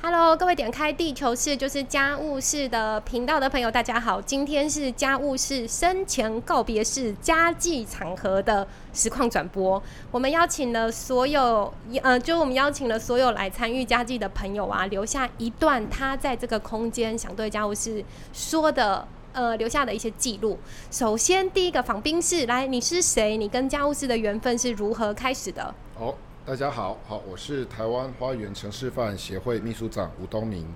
Hello，各位点开地球室就是家务室的频道的朋友，大家好。今天是家务室生前告别式家祭场合的实况转播。我们邀请了所有，呃，就我们邀请了所有来参与家祭的朋友啊，留下一段他在这个空间想对家务室说的，呃，留下的一些记录。首先，第一个访宾是来，你是谁？你跟家务室的缘分是如何开始的？哦。大家好，好，我是台湾花园城市发展协会秘书长吴东明。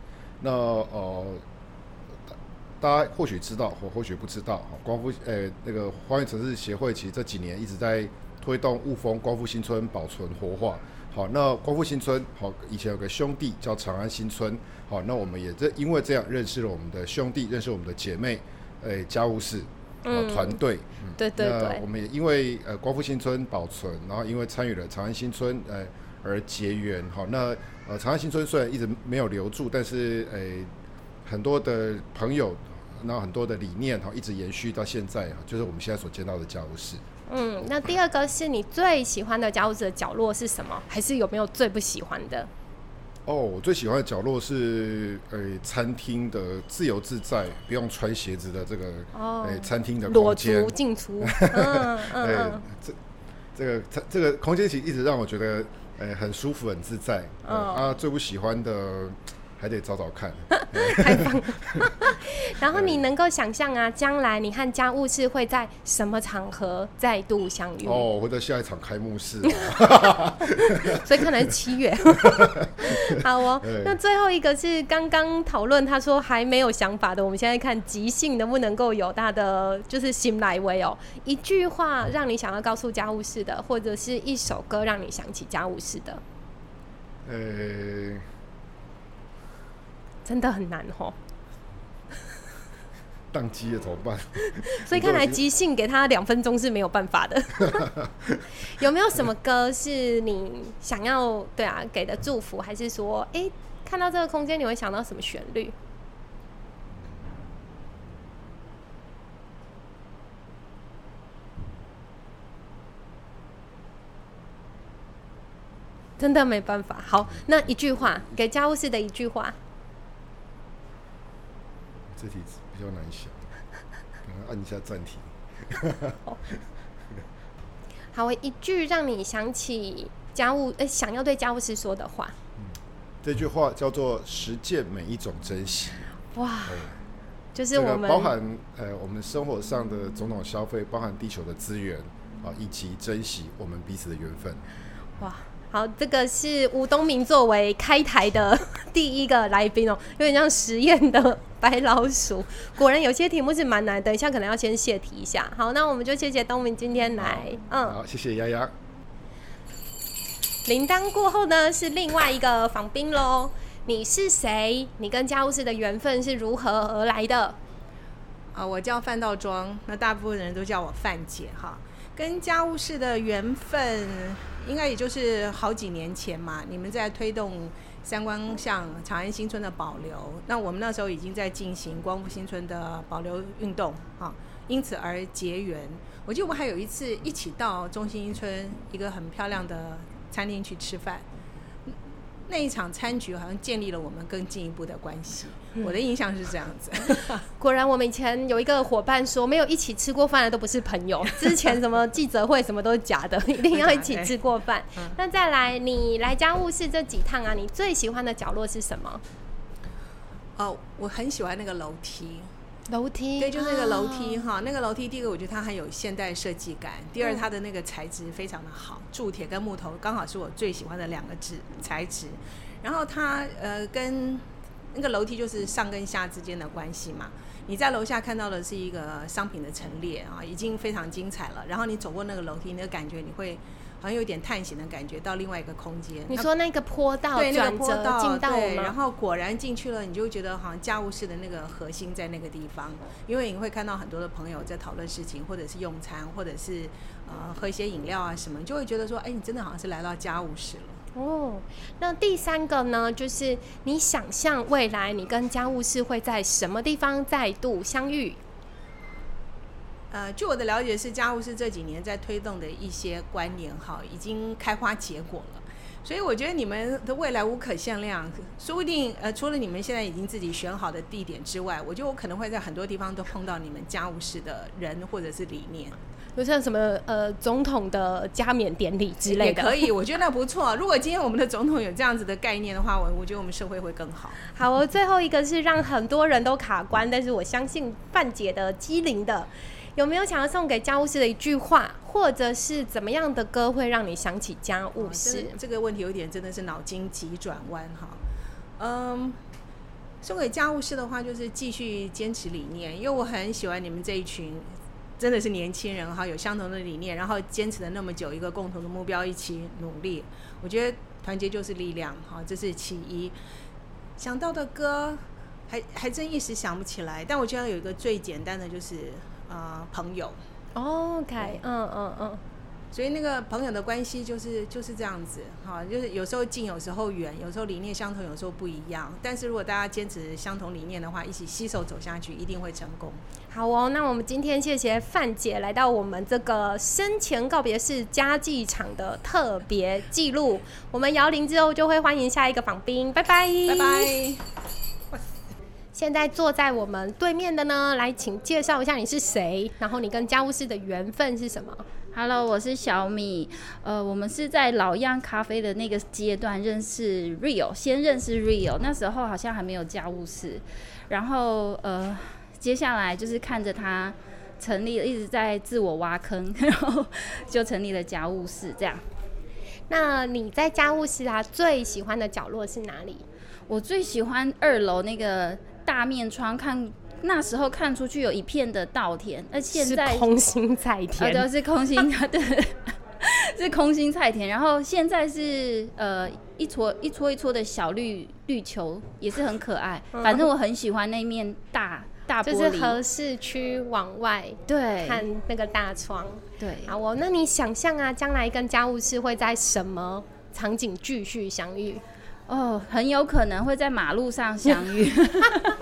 那呃，大家或许知道，或或许不知道，哈，光复呃那个花园城市协会其实这几年一直在推动雾峰光复新村保存活化。好，那光复新村，好，以前有个兄弟叫长安新村，好，那我们也这因为这样认识了我们的兄弟，认识我们的姐妹，诶，家务事。呃，团队，对对对，我们也因为呃光复新村保存，然后因为参与了长安新村，呃而结缘。好，那呃长安新村虽然一直没有留住，但是呃很多的朋友，然后很多的理念，哈，一直延续到现在，就是我们现在所见到的家务室。嗯，那第二个是你最喜欢的家务室的角落是什么？还是有没有最不喜欢的？哦，我最喜欢的角落是呃餐厅的自由自在，不用穿鞋子的这个哦，餐厅的空间，裸足进出，嗯嗯，这这个这这个空间其实一直让我觉得呃很舒服很自在，啊，最不喜欢的。还得找找看。然后你能够想象啊，将来你和家务事会在什么场合再度相遇？哦，会在下一场开幕式。所以看来是七月。好哦，那最后一个是刚刚讨论，他说还没有想法的。我们现在看即兴能不能够有他的就是新来威哦，一句话让你想要告诉家务事的，或者是一首歌让你想起家务事的。呃。真的很难哦，宕机了怎么办？所以看来即兴给他两分钟是没有办法的。有没有什么歌是你想要对啊给的祝福，还是说哎看到这个空间你会想到什么旋律？真的没办法。好，那一句话给家务事的一句话。这题比较难想，可能按一下暂停。好，我一句让你想起家务，哎，想要对家务事说的话。嗯，这句话叫做“实践每一种珍惜”。哇，就是我们包含呃我们生活上的种种消费，包含地球的资源啊，以及珍惜我们彼此的缘分。哇。好，这个是吴东明作为开台的第一个来宾哦，有点像实验的白老鼠。果然有些题目是蛮难，等一下可能要先谢题一下。好，那我们就谢谢东明今天来，嗯，好，谢谢丫丫。铃铛过后呢，是另外一个访宾喽。你是谁？你跟家务事的缘分是如何而来的？啊，我叫范道庄，那大部分人都叫我范姐哈。跟家务事的缘分。应该也就是好几年前嘛，你们在推动三光巷长安新村的保留，那我们那时候已经在进行光复新村的保留运动啊，因此而结缘。我记得我们还有一次一起到中心村一个很漂亮的餐厅去吃饭。那一场餐局好像建立了我们更进一步的关系，我的印象是这样子。果然，我们以前有一个伙伴说，没有一起吃过饭的都不是朋友。之前什么记者会什么都是假的，一定要一起吃过饭。那再来，你来家务事这几趟啊，你最喜欢的角落是什么？哦，我很喜欢那个楼梯。楼梯对，就是那个楼梯哈，那个楼梯，第一个我觉得它很有现代设计感，第二它的那个材质非常的好，铸铁跟木头刚好是我最喜欢的两个质材质，然后它呃跟那个楼梯就是上跟下之间的关系嘛，你在楼下看到的是一个商品的陈列啊，已经非常精彩了，然后你走过那个楼梯，那个感觉你会。好像有点探险的感觉，到另外一个空间。你说那个坡道，对那个坡道，进道然后果然进去了，你就觉得好像家务事的那个核心在那个地方，因为你会看到很多的朋友在讨论事情，或者是用餐，或者是呃喝一些饮料啊什么，你就会觉得说，哎，你真的好像是来到家务室了。哦，那第三个呢，就是你想象未来你跟家务事会在什么地方再度相遇？呃，据我的了解是，家务事这几年在推动的一些观念，哈，已经开花结果了。所以我觉得你们的未来无可限量，说不定呃，除了你们现在已经自己选好的地点之外，我觉得我可能会在很多地方都碰到你们家务事的人或者是理念。就像什么呃总统的加冕典礼之类的，也可以，我觉得那不错。如果今天我们的总统有这样子的概念的话，我我觉得我们社会会更好。好，我最后一个是让很多人都卡关，但是我相信范姐的机灵的，有没有想要送给家务事的一句话，或者是怎么样的歌会让你想起家务事？这个问题有点真的是脑筋急转弯哈。嗯，送给家务事的话，就是继续坚持理念，因为我很喜欢你们这一群。真的是年轻人哈，有相同的理念，然后坚持了那么久，一个共同的目标，一起努力。我觉得团结就是力量哈，这是其一。想到的歌还 还真一时想不起来，但我觉得有一个最简单的就是啊，朋友。OK，嗯嗯嗯。所以那个朋友的关系就是就是这样子，哈，就是有时候近，有时候远，有时候理念相同，有时候不一样。但是如果大家坚持相同理念的话，一起携手走下去，一定会成功。好哦，那我们今天谢谢范姐来到我们这个生前告别式家具场的特别记录。我们摇铃之后就会欢迎下一个访宾，拜拜，拜拜。现在坐在我们对面的呢，来请介绍一下你是谁，然后你跟家务事的缘分是什么？Hello，我是小米。呃，我们是在老样咖啡的那个阶段认识 Rio，先认识 Rio，那时候好像还没有家务事。然后呃，接下来就是看着他成立，一直在自我挖坑，然后就成立了家务事这样。那你在家务室啊，最喜欢的角落是哪里？我最喜欢二楼那个大面窗看。那时候看出去有一片的稻田，那现在空心菜田，对，是空心，对，是空心菜田。然后现在是呃一撮一撮一撮的小绿绿球，也是很可爱。反正我很喜欢那面大大玻璃，就是合适区往外对看那个大窗。对，好哦。那你想象啊，将来跟家务事会在什么场景继续相遇？哦，很有可能会在马路上相遇。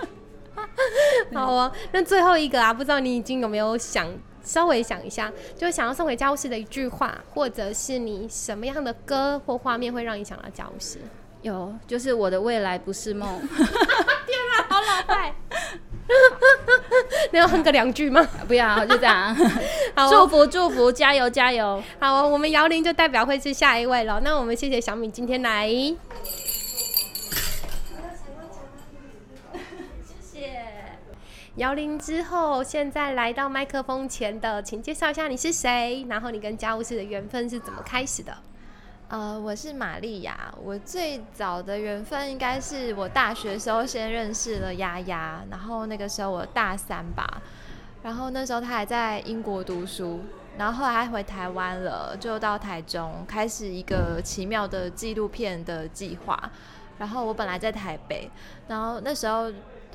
好啊，那最后一个啊，不知道你已经有没有想稍微想一下，就是想要送给家务事的一句话，或者是你什么样的歌或画面会让你想到家务事？有，就是我的未来不是梦。天啊，好老派！你要哼个两句吗？不要，就这样。好祝福祝福，加油加油！好，我们姚玲就代表会是下一位了。那我们谢谢小米今天来。摇铃之后，现在来到麦克风前的，请介绍一下你是谁，然后你跟家务事的缘分是怎么开始的？呃，我是玛利亚，我最早的缘分应该是我大学时候先认识了丫丫，然后那个时候我大三吧，然后那时候他还在英国读书，然后后来回台湾了，就到台中开始一个奇妙的纪录片的计划，然后我本来在台北，然后那时候。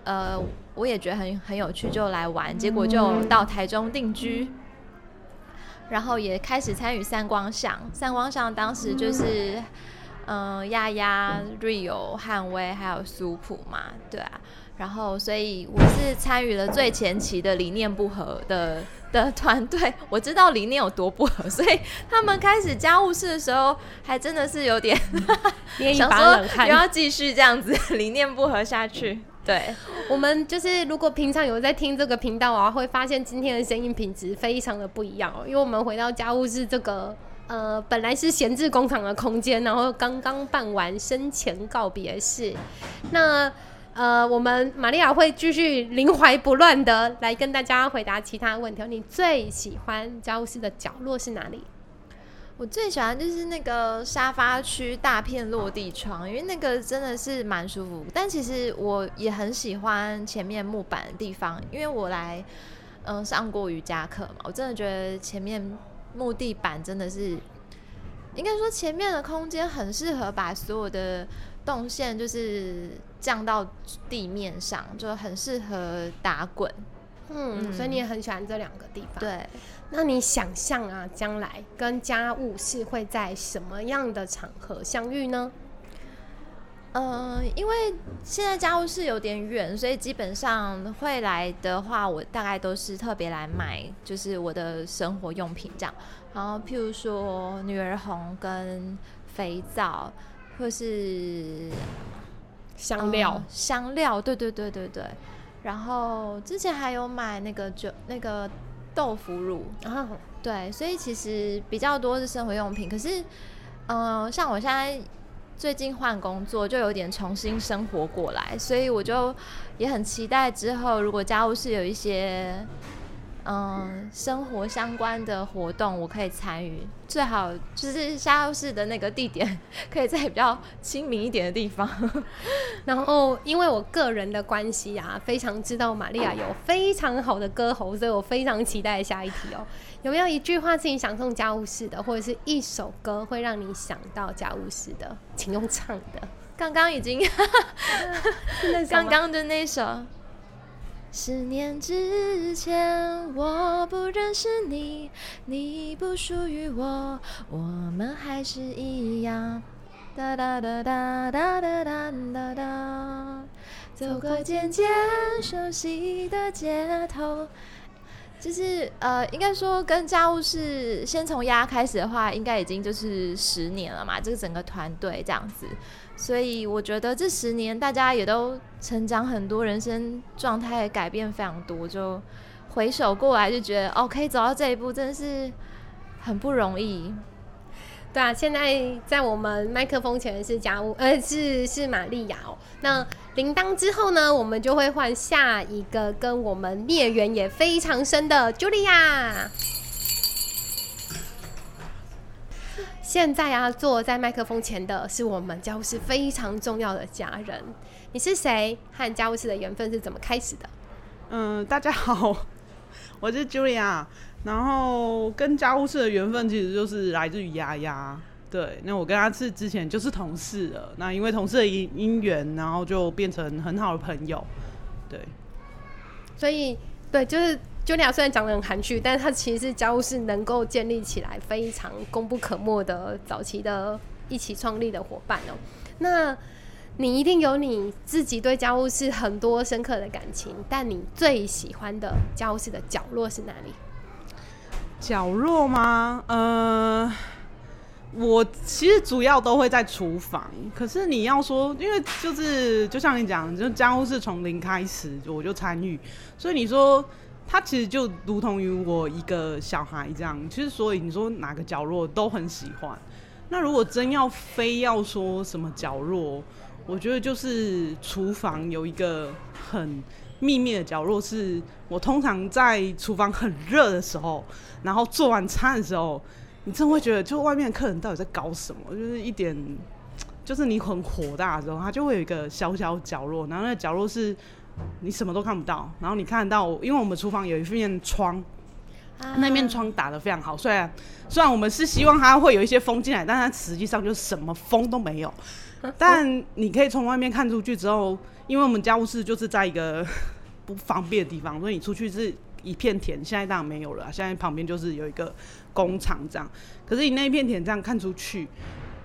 呃，我也觉得很很有趣，就来玩，结果就到台中定居，然后也开始参与三光像。三光像当时就是，嗯，丫丫、Rio、汉威还有苏普嘛，对啊。然后，所以我是参与了最前期的理念不合的的团队。我知道理念有多不合，所以他们开始家务事的时候，还真的是有点 想说又要继续这样子理念不合下去。对，我们就是如果平常有在听这个频道啊，会发现今天的声音品质非常的不一样哦。因为我们回到家务室这个呃，本来是闲置工厂的空间，然后刚刚办完生前告别式。那呃，我们玛利亚会继续灵怀不乱的来跟大家回答其他问题。你最喜欢家务室的角落是哪里？我最喜欢就是那个沙发区大片落地窗，因为那个真的是蛮舒服。但其实我也很喜欢前面木板的地方，因为我来嗯上过瑜伽课嘛，我真的觉得前面木地板真的是，应该说前面的空间很适合把所有的动线就是降到地面上，就很适合打滚。嗯，所以你也很喜欢这两个地方。对。那你想象啊，将来跟家务是会在什么样的场合相遇呢？嗯，因为现在家务室有点远，所以基本上会来的话，我大概都是特别来买，就是我的生活用品这样。然后譬如说女儿红跟肥皂或是香料呃，香料，对对对对对。然后之前还有买那个酒那个豆腐乳，啊，对，所以其实比较多是生活用品。可是，嗯、像我现在最近换工作，就有点重新生活过来，所以我就也很期待之后如果家务事有一些嗯生活相关的活动，我可以参与。最好就是家务室的那个地点可以在比较亲民一点的地方。然后，因为我个人的关系啊，非常知道玛利亚有非常好的歌喉，所以我非常期待下一题哦。有没有一句话是你想送家务事的，或者是一首歌会让你想到家务事的，请用唱的。刚刚已经 刚刚的那首。十年之前，我不认识你，你不属于我，我们还是一样。哒哒哒哒哒哒哒哒哒，走过渐渐熟悉的街头。就是呃，应该说跟家务事先从丫开始的话，应该已经就是十年了嘛，这个整个团队这样子。所以我觉得这十年大家也都成长很多，人生状态改变非常多，就回首过来就觉得哦，可以走到这一步，真的是很不容易。对啊，现在在我们麦克风前的是家务，呃，是是玛利亚哦。那铃铛之后呢，我们就会换下一个跟我们孽缘也非常深的茱莉亚。现在啊，坐在麦克风前的是我们家务室非常重要的家人。你是谁？和家务室的缘分是怎么开始的？嗯，大家好，我是 Julia。然后跟家务事的缘分其实就是来自于丫丫。对，那我跟他是之前就是同事了，那因为同事的因因缘，然后就变成很好的朋友。对，所以，对，就是茱莉亚虽然讲的很含蓄，但是她其实是家务事能够建立起来非常功不可没的早期的一起创立的伙伴哦。那你一定有你自己对家务事很多深刻的感情，但你最喜欢的家务室的角落是哪里？角落吗？呃，我其实主要都会在厨房。可是你要说，因为就是就像你讲，就家务事从零开始，我就参与，所以你说它其实就如同于我一个小孩这样。其实所以你说哪个角落都很喜欢。那如果真要非要说什么角落，我觉得就是厨房有一个很秘密的角落，是我通常在厨房很热的时候，然后做完餐的时候，你真会觉得，就外面客人到底在搞什么？就是一点，就是你很火大的时候，它就会有一个小小角落，然后那个角落是你什么都看不到，然后你看得到，因为我们厨房有一面窗，那面窗打得非常好，虽然虽然我们是希望它会有一些风进来，但它实际上就什么风都没有。但你可以从外面看出去之后，因为我们家务室就是在一个不方便的地方，所以你出去是一片田。现在当然没有了啊，现在旁边就是有一个工厂这样。可是你那一片田这样看出去，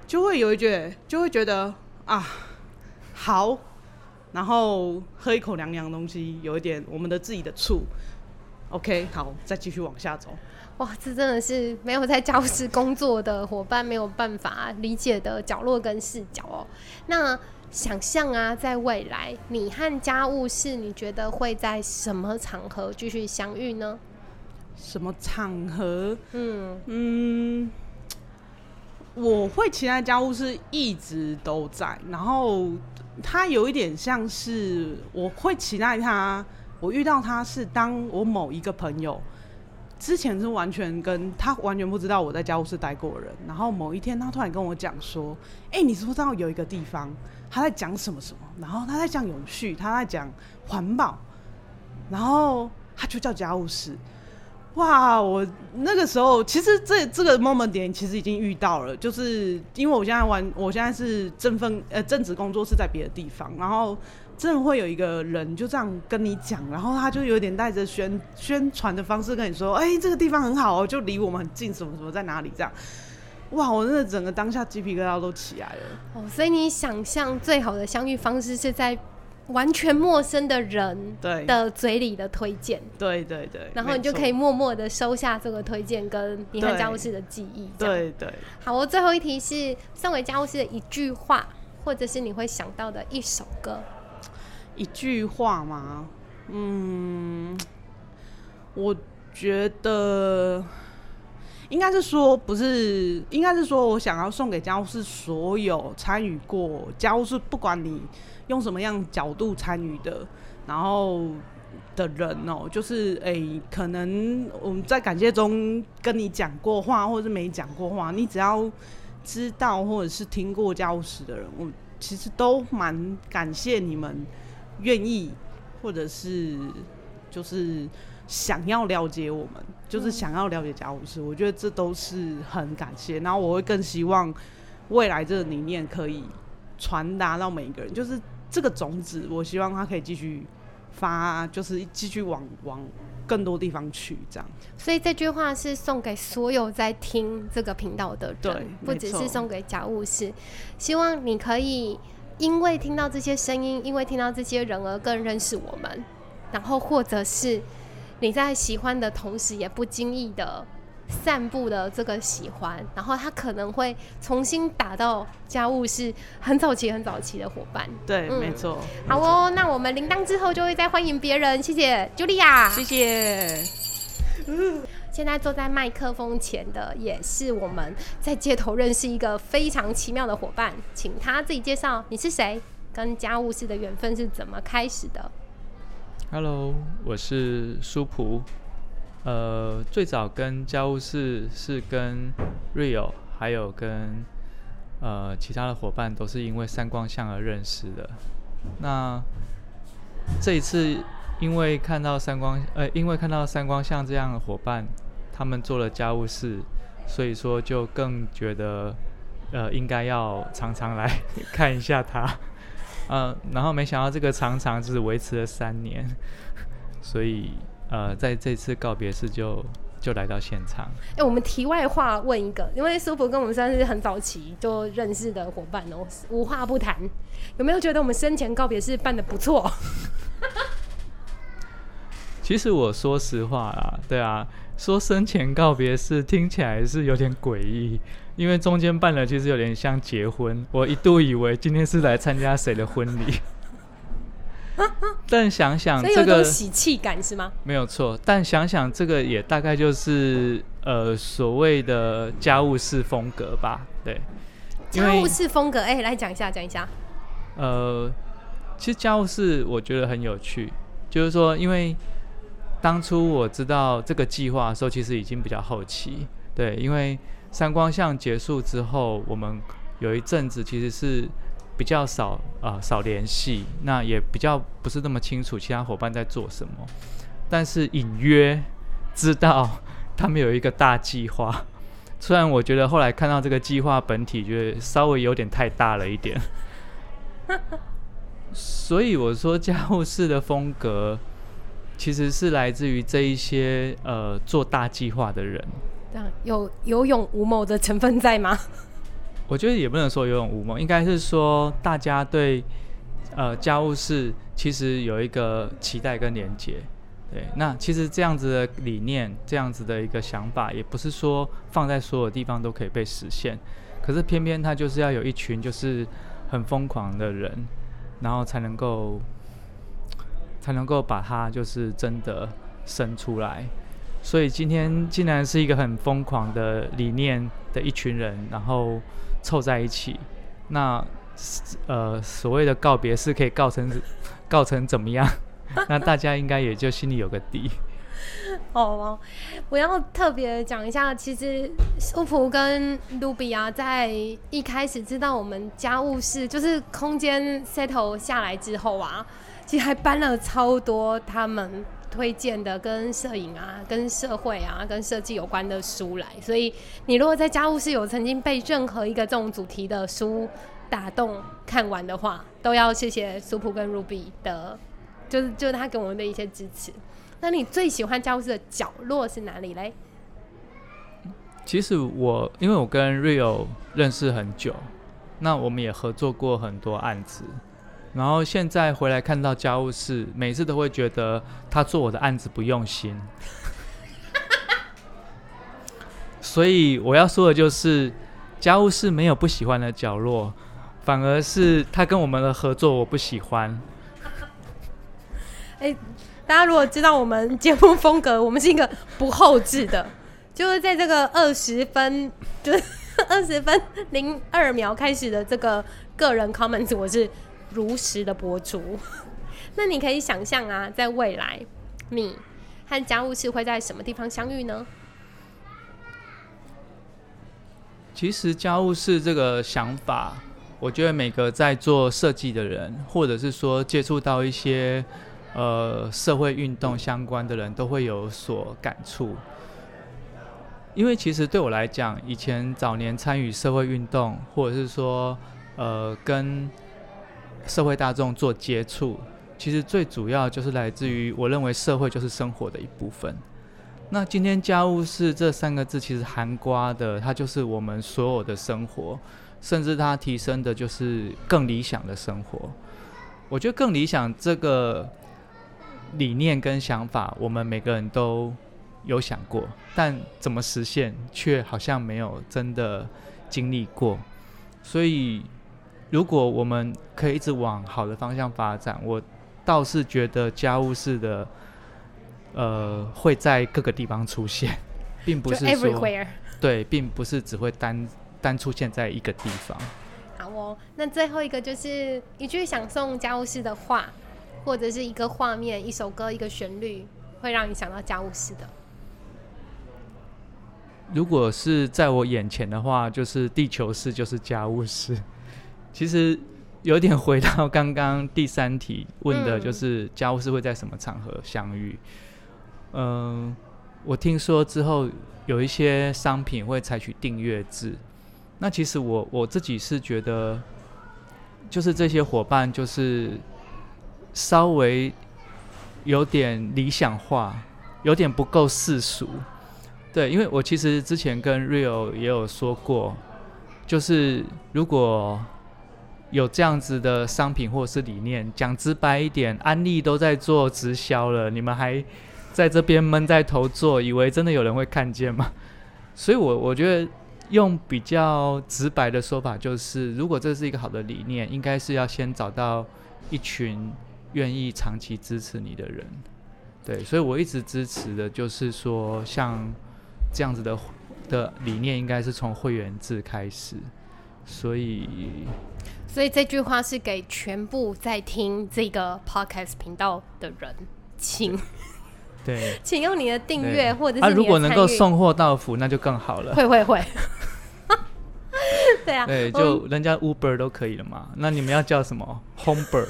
就会有一觉，就会觉得啊，好，然后喝一口凉凉的东西，有一点我们的自己的醋。OK，好，再继续往下走。哇，这真的是没有在家务室工作的伙伴没有办法理解的角落跟视角哦。那想象啊，在未来，你和家务室，你觉得会在什么场合继续相遇呢？什么场合？嗯，嗯，我会期待家务事一直都在，然后它有一点像是我会期待他，我遇到他是当我某一个朋友之前是完全跟他完全不知道我在家务室待过人，然后某一天他突然跟我讲说：“哎、你知不知道有一个地方他在讲什么什么？然后他在讲永续，他在讲环保，然后他就叫家务室。”哇，我那个时候其实这这个 moment 点其实已经遇到了，就是因为我现在玩，我现在是正分呃正职工作是在别的地方，然后真的会有一个人就这样跟你讲，然后他就有点带着宣宣传的方式跟你说，哎、这个地方很好哦，就离我们很近，什么什么在哪里这样。哇，我真的整个当下鸡皮疙瘩都起来了。哦，所以你想象最好的相遇方式是在完全陌生的人对的嘴里的推荐，对对对，然后你就可以默默的收下这个推荐跟你和家务事的记忆。对对，好，我最后一题是送给家务事的一句话，或者是你会想到的一首歌。一句话吗？嗯，我觉得应该是说，不是，应该是说我想要送给家务事所有参与过家务事，不管你用什么样角度参与的，然后的人哦、就是诶、可能我们在感谢中跟你讲过话，或者是没讲过话，你只要知道或者是听过家务事的人，我其实都蛮感谢你们愿意，或者是就是想要了解我们，就是想要了解家务事，我觉得这都是很感谢。然后我会更希望未来这个理念可以传达到每一个人，就是这个种子，我希望它可以继续发，就是继续往往更多地方去，这样。所以这句话是送给所有在听这个频道的人，对不只是送给家务事。希望你可以因为听到这些声音，因为听到这些人而更认识我们，然后或者是你在喜欢的同时，也不经意的散步的这个喜欢，然后他可能会重新打到家务事很早期、很早期的伙伴。对，嗯没错。好哦，那我们铃铛之后就会再欢迎别人。谢谢茱莉亚，谢谢。现在坐在麦克风前的也是我们在街头认识一个非常奇妙的伙伴，请他自己介绍你是谁，跟家务事的缘分是怎么开始的？Hello，我是舒普。呃，最早跟家务事是跟 Rio，还有跟呃其他的伙伴都是因为三光相而认识的。那这一次因为看到三光，呃，因为看到三光相这样的伙伴，他们做了家务事，所以说就更觉得呃应该要常常来看一下他。呃，然后没想到这个常常只维持了三年，所以呃，在这次告别式就就来到现场。哎、我们题外话问一个，因为苏博跟我们算是很早期就认识的伙伴哦、无话不谈，有没有觉得我们生前告别式办的不错？其实我说实话啦，对啊，说生前告别式听起来是有点诡异，因为中间办了其实有点像结婚，我一度以为今天是来参加谁的婚礼，但想想这个喜气感是吗？没有错，但想想这个也大概就是呃所谓的家务事风格吧，对，家务事风格，哎、来讲一下，讲一下。呃，其实家务事我觉得很有趣，就是说，因为当初我知道这个计划的时候，其实已经比较后期，对，因为三光项结束之后，我们有一阵子其实是比较少啊、少联系，那也比较不是那么清楚其他伙伴在做什么，但是隐约知道他们有一个大计划。虽然我觉得后来看到这个计划本体，觉得稍微有点太大了一点，所以我说家务事的风格其实是来自于这一些呃做大计划的人。这样有有勇无谋的成分在吗？我觉得也不能说有勇无谋，应该是说大家对呃家务事其实有一个期待跟连接。对，那其实这样子的理念，这样子的一个想法，也不是说放在所有地方都可以被实现。可是偏偏他就是要有一群就是很疯狂的人，然后才能够才能够把它就是真的生出来。所以今天竟然是一个很疯狂的理念的一群人，然后凑在一起，那呃所谓的告别是可以告成 告成怎么样？那大家应该也就心里有个底。哦，我要特别讲一下，其实苏普跟卢比啊，在一开始知道我们家务事就是空间 settle 下来之后啊，其实还搬了超多他们推荐的跟摄影啊、跟社会啊、跟设计有关的书来。所以你如果在家务室有曾经被任何一个这种主题的书打动看完的话，都要谢谢苏普跟 Ruby 的，就是就是他给我们的一些支持。那你最喜欢家务室的角落是哪里嘞？其实我因为我跟 Rio 认识很久，那我们也合作过很多案子。然后现在回来看到家务事，每次都会觉得他做我的案子不用心。所以我要说的就是，家务事没有不喜欢的角落，反而是他跟我们的合作我不喜欢。大家如果知道我们节目风格，我们是一个不后置的，就是在这个二十分，就是二十分零二秒开始的这个个人 comments，我是如实的博主。那你可以想象啊，在未来，你和家务事会在什么地方相遇呢？其实家务事这个想法，我觉得每个在做设计的人，或者是说接触到一些呃社会运动相关的人，都会有所感触。因为其实对我来讲，以前早年参与社会运动，或者是说呃跟社会大众做接触，其实最主要就是来自于我认为社会就是生活的一部分。那今天家务事这三个字其实含瓜的，它就是我们所有的生活，甚至它提升的就是更理想的生活。我觉得更理想这个理念跟想法，我们每个人都有想过，但怎么实现却好像没有真的经历过。所以，如果我们可以一直往好的方向发展，我倒是觉得家务事的。呃，会在各个地方出现，并不是说。对，并不是只会单单出现在一个地方。好哦，那最后一个就是一句想送家务事的话，或者是一个画面、一首歌、一个旋律，会让你想到家务事的。如果是在我眼前的话，就是地球式就是家务事。其实有点回到刚刚第三题问的，就是家务事会在什么场合相遇？嗯、我听说之后有一些商品会采取订阅制。那其实我我自己是觉得，就是这些伙伴就是稍微有点理想化，有点不够世俗。对，因为我其实之前跟 Rio 也有说过，就是如果有这样子的商品或者是理念，讲直白一点，安利都在做直销了，你们还在这边闷在头做，以为真的有人会看见吗？所以我我觉得用比较直白的说法，就是如果这是一个好的理念，应该是要先找到一群愿意长期支持你的人。对，所以我一直支持的就是说，像这样子的的理念，应该是从会员制开始。所以，所以这句话是给全部在听这个 podcast 频道的人，请对 请用你的订阅或者是如果能够，送货到府，那就更好了。会会会，对啊，对，就人家 Uber 都可以了嘛。那你们要叫什么 Homeber？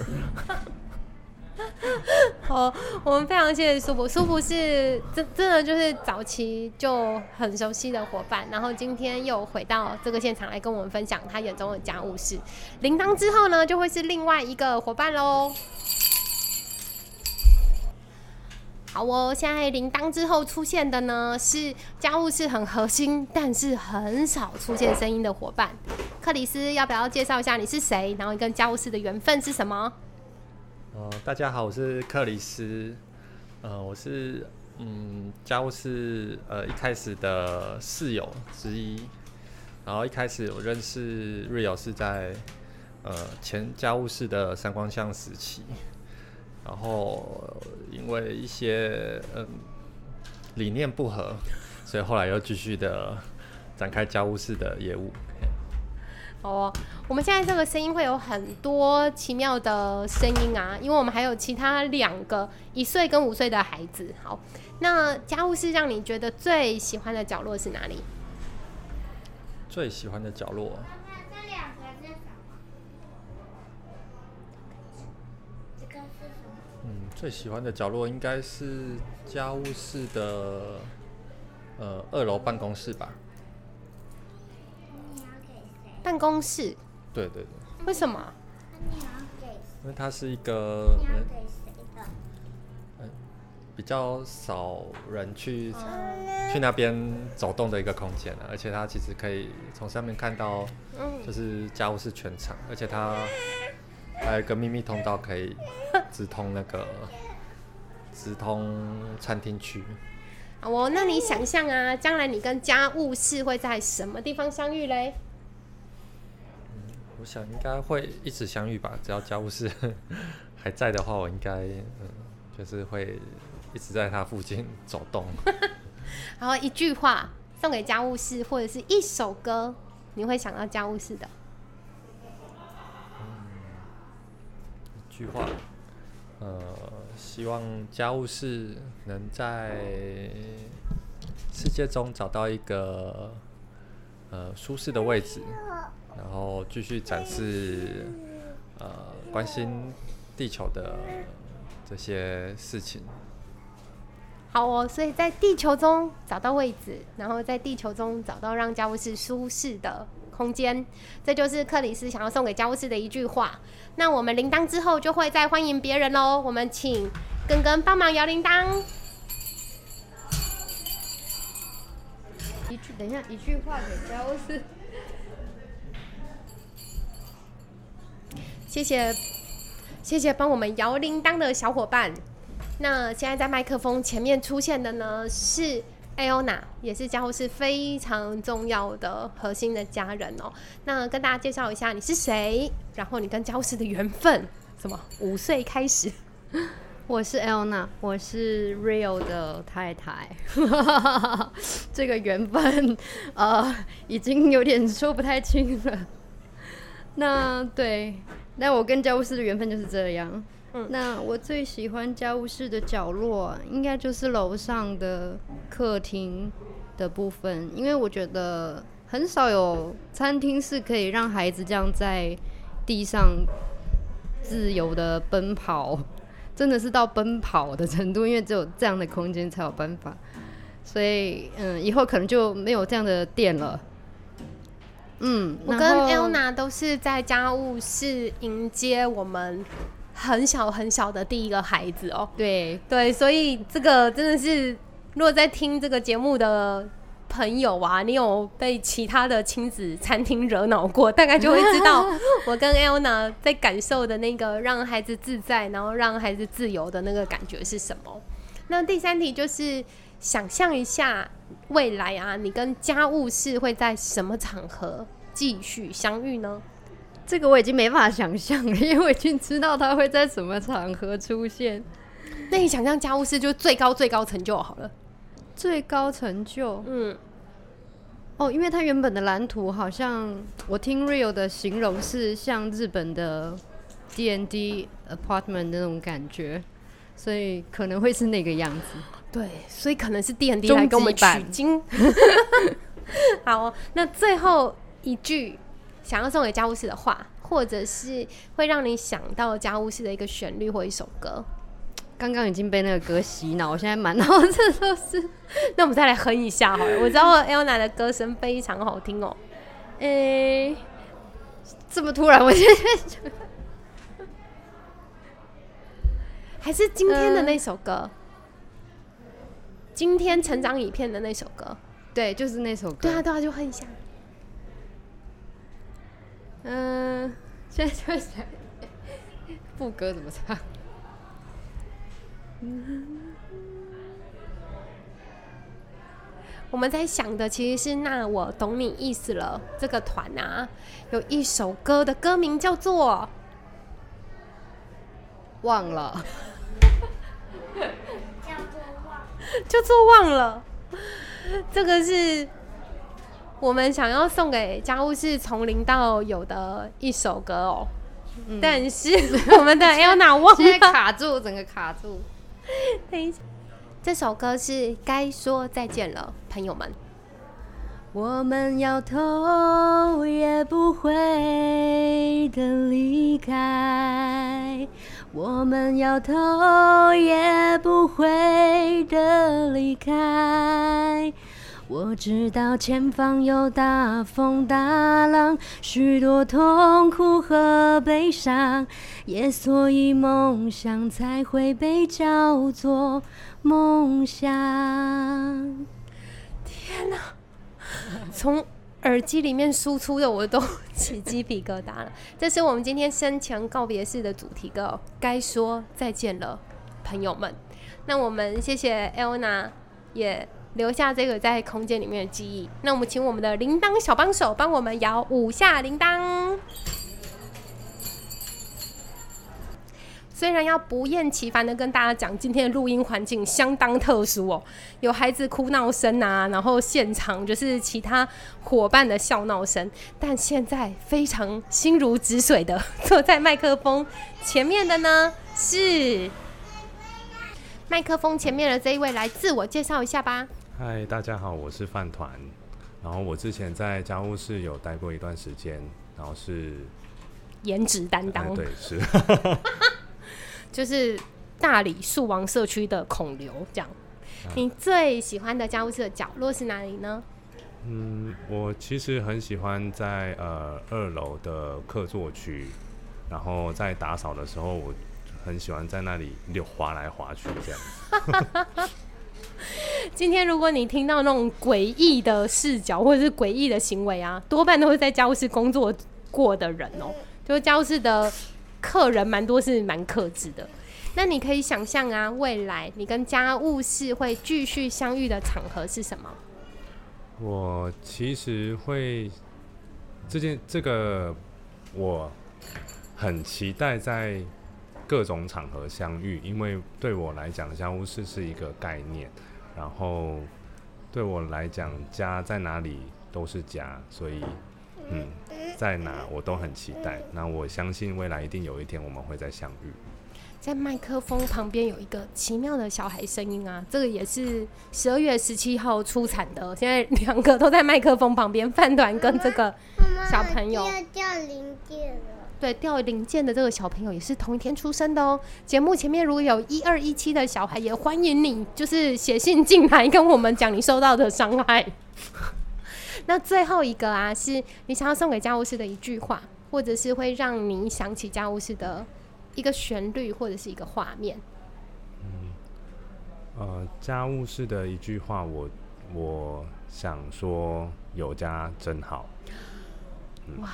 哦，我们非常谢谢苏博，苏博是真真的就是早期就很熟悉的伙伴，然后今天又回到这个现场来跟我们分享他眼中的家务事。铃铛之后呢，就会是另外一个伙伴喽。好哦，现在铃铛之后出现的呢是家务事很核心，但是很少出现声音的伙伴。克里斯，要不要介绍一下你是谁？然后跟家务事的缘分是什么？呃，大家好，我是克里斯，呃，我是嗯家务事呃一开始的室友之一，然后一开始我认识 Rio 是在呃前家务事的三光巷时期，然后因为一些嗯理念不合，所以后来又继续的展开家务事的业务。哦，我们现在这个声音会有很多奇妙的声音啊，因为我们还有其他两个一岁跟五岁的孩子。好，那家务事让你觉得最喜欢的角落是哪里？最喜欢的角落，嗯，最喜欢的角落应该是家务室的呃二楼办公室吧。办公室？对对对，为什么？因为它是一个你要嗯给谁的？比较少人去去那边走动的一个空间啊，而且它其实可以从上面看到嗯，就是家务室全场，而且它还还有一个秘密通道可以直通那个直通餐厅区。好哦，那你想象啊，将来你跟家务事会在什么地方相遇嘞？我想应该会一直相遇吧，只要家务事 还在的话，我应该嗯，就是会一直在他附近走动。然后一句话送给家务事，或者是一首歌，你会想到家务事的。一句话，呃，希望家务事能在世界中找到一个呃舒适的位置，然后继续展示呃关心地球的这些事情。好哦，所以在地球中找到位置，然后在地球中找到让家务事舒适的空间，这就是克里斯想要送给家务事的一句话。那我们铃铛之后就会再欢迎别人喽，我们请根根帮忙摇铃铛。一句，等一下，一句话给家务事。谢谢，谢谢帮我们摇铃铛的小伙伴。那现在在麦克风前面出现的呢是 Aona，也是家务事非常重要的核心的家人哦。那跟大家介绍一下你是谁，然后你跟家务事的缘分，什么？五岁开始，我是 Elna，我是 Real 的太太。这个缘分，呃，已经有点说不太清了。那对，那我跟家务事的缘分就是这样。嗯那我最喜欢家务室的角落，应该就是楼上的客厅的部分，因为我觉得很少有餐厅是可以让孩子这样在地上自由的奔跑，真的是到奔跑的程度，因为只有这样的空间才有办法。所以，嗯，以后可能就没有这样的店了。嗯，我跟然后 Elna 都是在家务室迎接我们很小很小的第一个孩子哦。对对，所以这个真的是，如果在听这个节目的朋友啊，你有被其他的亲子餐厅惹恼过，大概就会知道 我跟 Elna 在感受的那个让孩子自在，然后让孩子自由的那个感觉是什么。那第三题就是想象一下未来啊，你跟家务事会在什么场合继续相遇呢？这个我已经没办法想象了，因为我已经知道他会在什么场合出现。那你想象家务事就最高最高成就好了。最高成就嗯，哦，因为他原本的蓝图好像我听 Real 的形容是像日本的 D N D apartment 那种感觉，所以可能会是那个样子。对，所以可能是 D N D 来跟我们取经。好哦、那最后一句想要送给家务事的话，或者是会让你想到家务事的一个旋律或一首歌，刚刚已经被那个歌洗脑，我现在满脑子都是。那我们再来哼一下好了。我知道 Elna 的歌声非常好听哦。诶、这么突然，我现在 还是今天的嗯那首歌，今天成长影片的那首歌。对，就是那首歌。对啊，对啊，就哼一下。嗯、现在就在想 副歌怎么唱。我们在想的其实是“那我懂你意思了”这个团啊，有一首歌的歌名叫做忘了，忘。叫做忘了。这个是我们想要送给家务事从零到有的一首歌哦。但是我们的 Elna 忘现在了，卡住，整个卡住。等一下，这首歌是该说再见了，朋友们。我们要头也不回的离开，我们要头也不回的离开。我知道前方有大风大浪，许多痛苦和悲伤，也所以梦想才会被叫做梦想。从耳机里面输出的我都起鸡皮疙瘩了。这是我们今天生前告别式的主题歌，该说再见了，朋友们。那我们谢谢 Elna，也留下这个在空间里面的记忆。那我们请我们的铃铛小帮手帮我们摇五下铃铛。虽然要不厌其烦的跟大家讲，今天的录音环境相当特殊哦，有孩子哭闹声啊，然后现场就是其他伙伴的笑闹声，但现在非常心如止水的坐在麦克风前面的呢是麦克风前面的这一位，来自我介绍一下吧。嗨，大家好，我是饭团。然后我之前在家务室有待过一段时间，然后是颜值担哎当，对是，就是大理树王社区的孔刘这样。你最喜欢的家务室的角落是哪里呢？嗯，我其实很喜欢在呃二楼的客座区，然后在打扫的时候，我很喜欢在那里溜滑来滑去这样。今天如果你听到那种诡异的视角或者是诡异的行为啊，多半都是在家务室工作过的人哦、就是家务室的客人蛮多是蛮克制的。那你可以想象啊，未来你跟家务事会继续相遇的场合是什么？我其实会这件这个我很期待在各种场合相遇，因为对我来讲，家务事是一个概念，然后对我来讲，家在哪里都是家，所以嗯，在哪我都很期待。那我相信未来一定有一天我们会再相遇。在麦克风旁边有一个奇妙的小孩声音啊，这个也是十二月十七号出产的。现在两个都在麦克风旁边，饭团跟这个小朋友。要掉零件了。对，掉零件的这个小朋友也是同一天出生的哦。节目前面如果有一二一七的小孩，也欢迎你，就是写信进来跟我们讲你受到的伤害。那最后一个啊，是你想要送给家务事的一句话，或者是会让你想起家务事的一个旋律，或者是一个画面。嗯呃，家务事的一句话我，我想说，有家真好。哇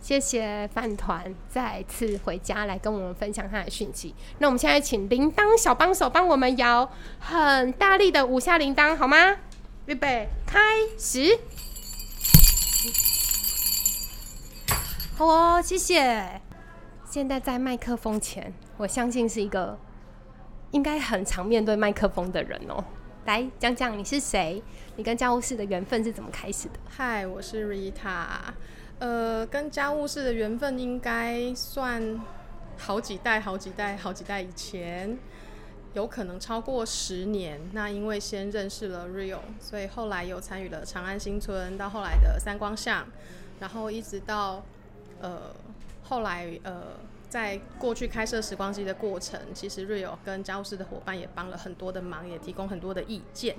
谢谢饭团再次回家来跟我们分享他的讯息。那我们现在请铃铛小帮手帮我们摇很大力的五下铃铛，好吗？预备，开始。哦，谢谢。现在在麦克风前，我相信是一个应该很常面对麦克风的人哦。来讲讲你是谁，你跟家务室的缘分是怎么开始的？嗨，我是 Rita。呃，跟家务事的缘分应该算好几代、好几代、好几代以前，有可能超过十年。那因为先认识了 Rio，所以后来有参与了长安新村，到后来的三光巷，然后一直到呃后来呃在过去开设时光机的过程，其实 Rio 跟家务事的伙伴也帮了很多的忙，也提供很多的意见，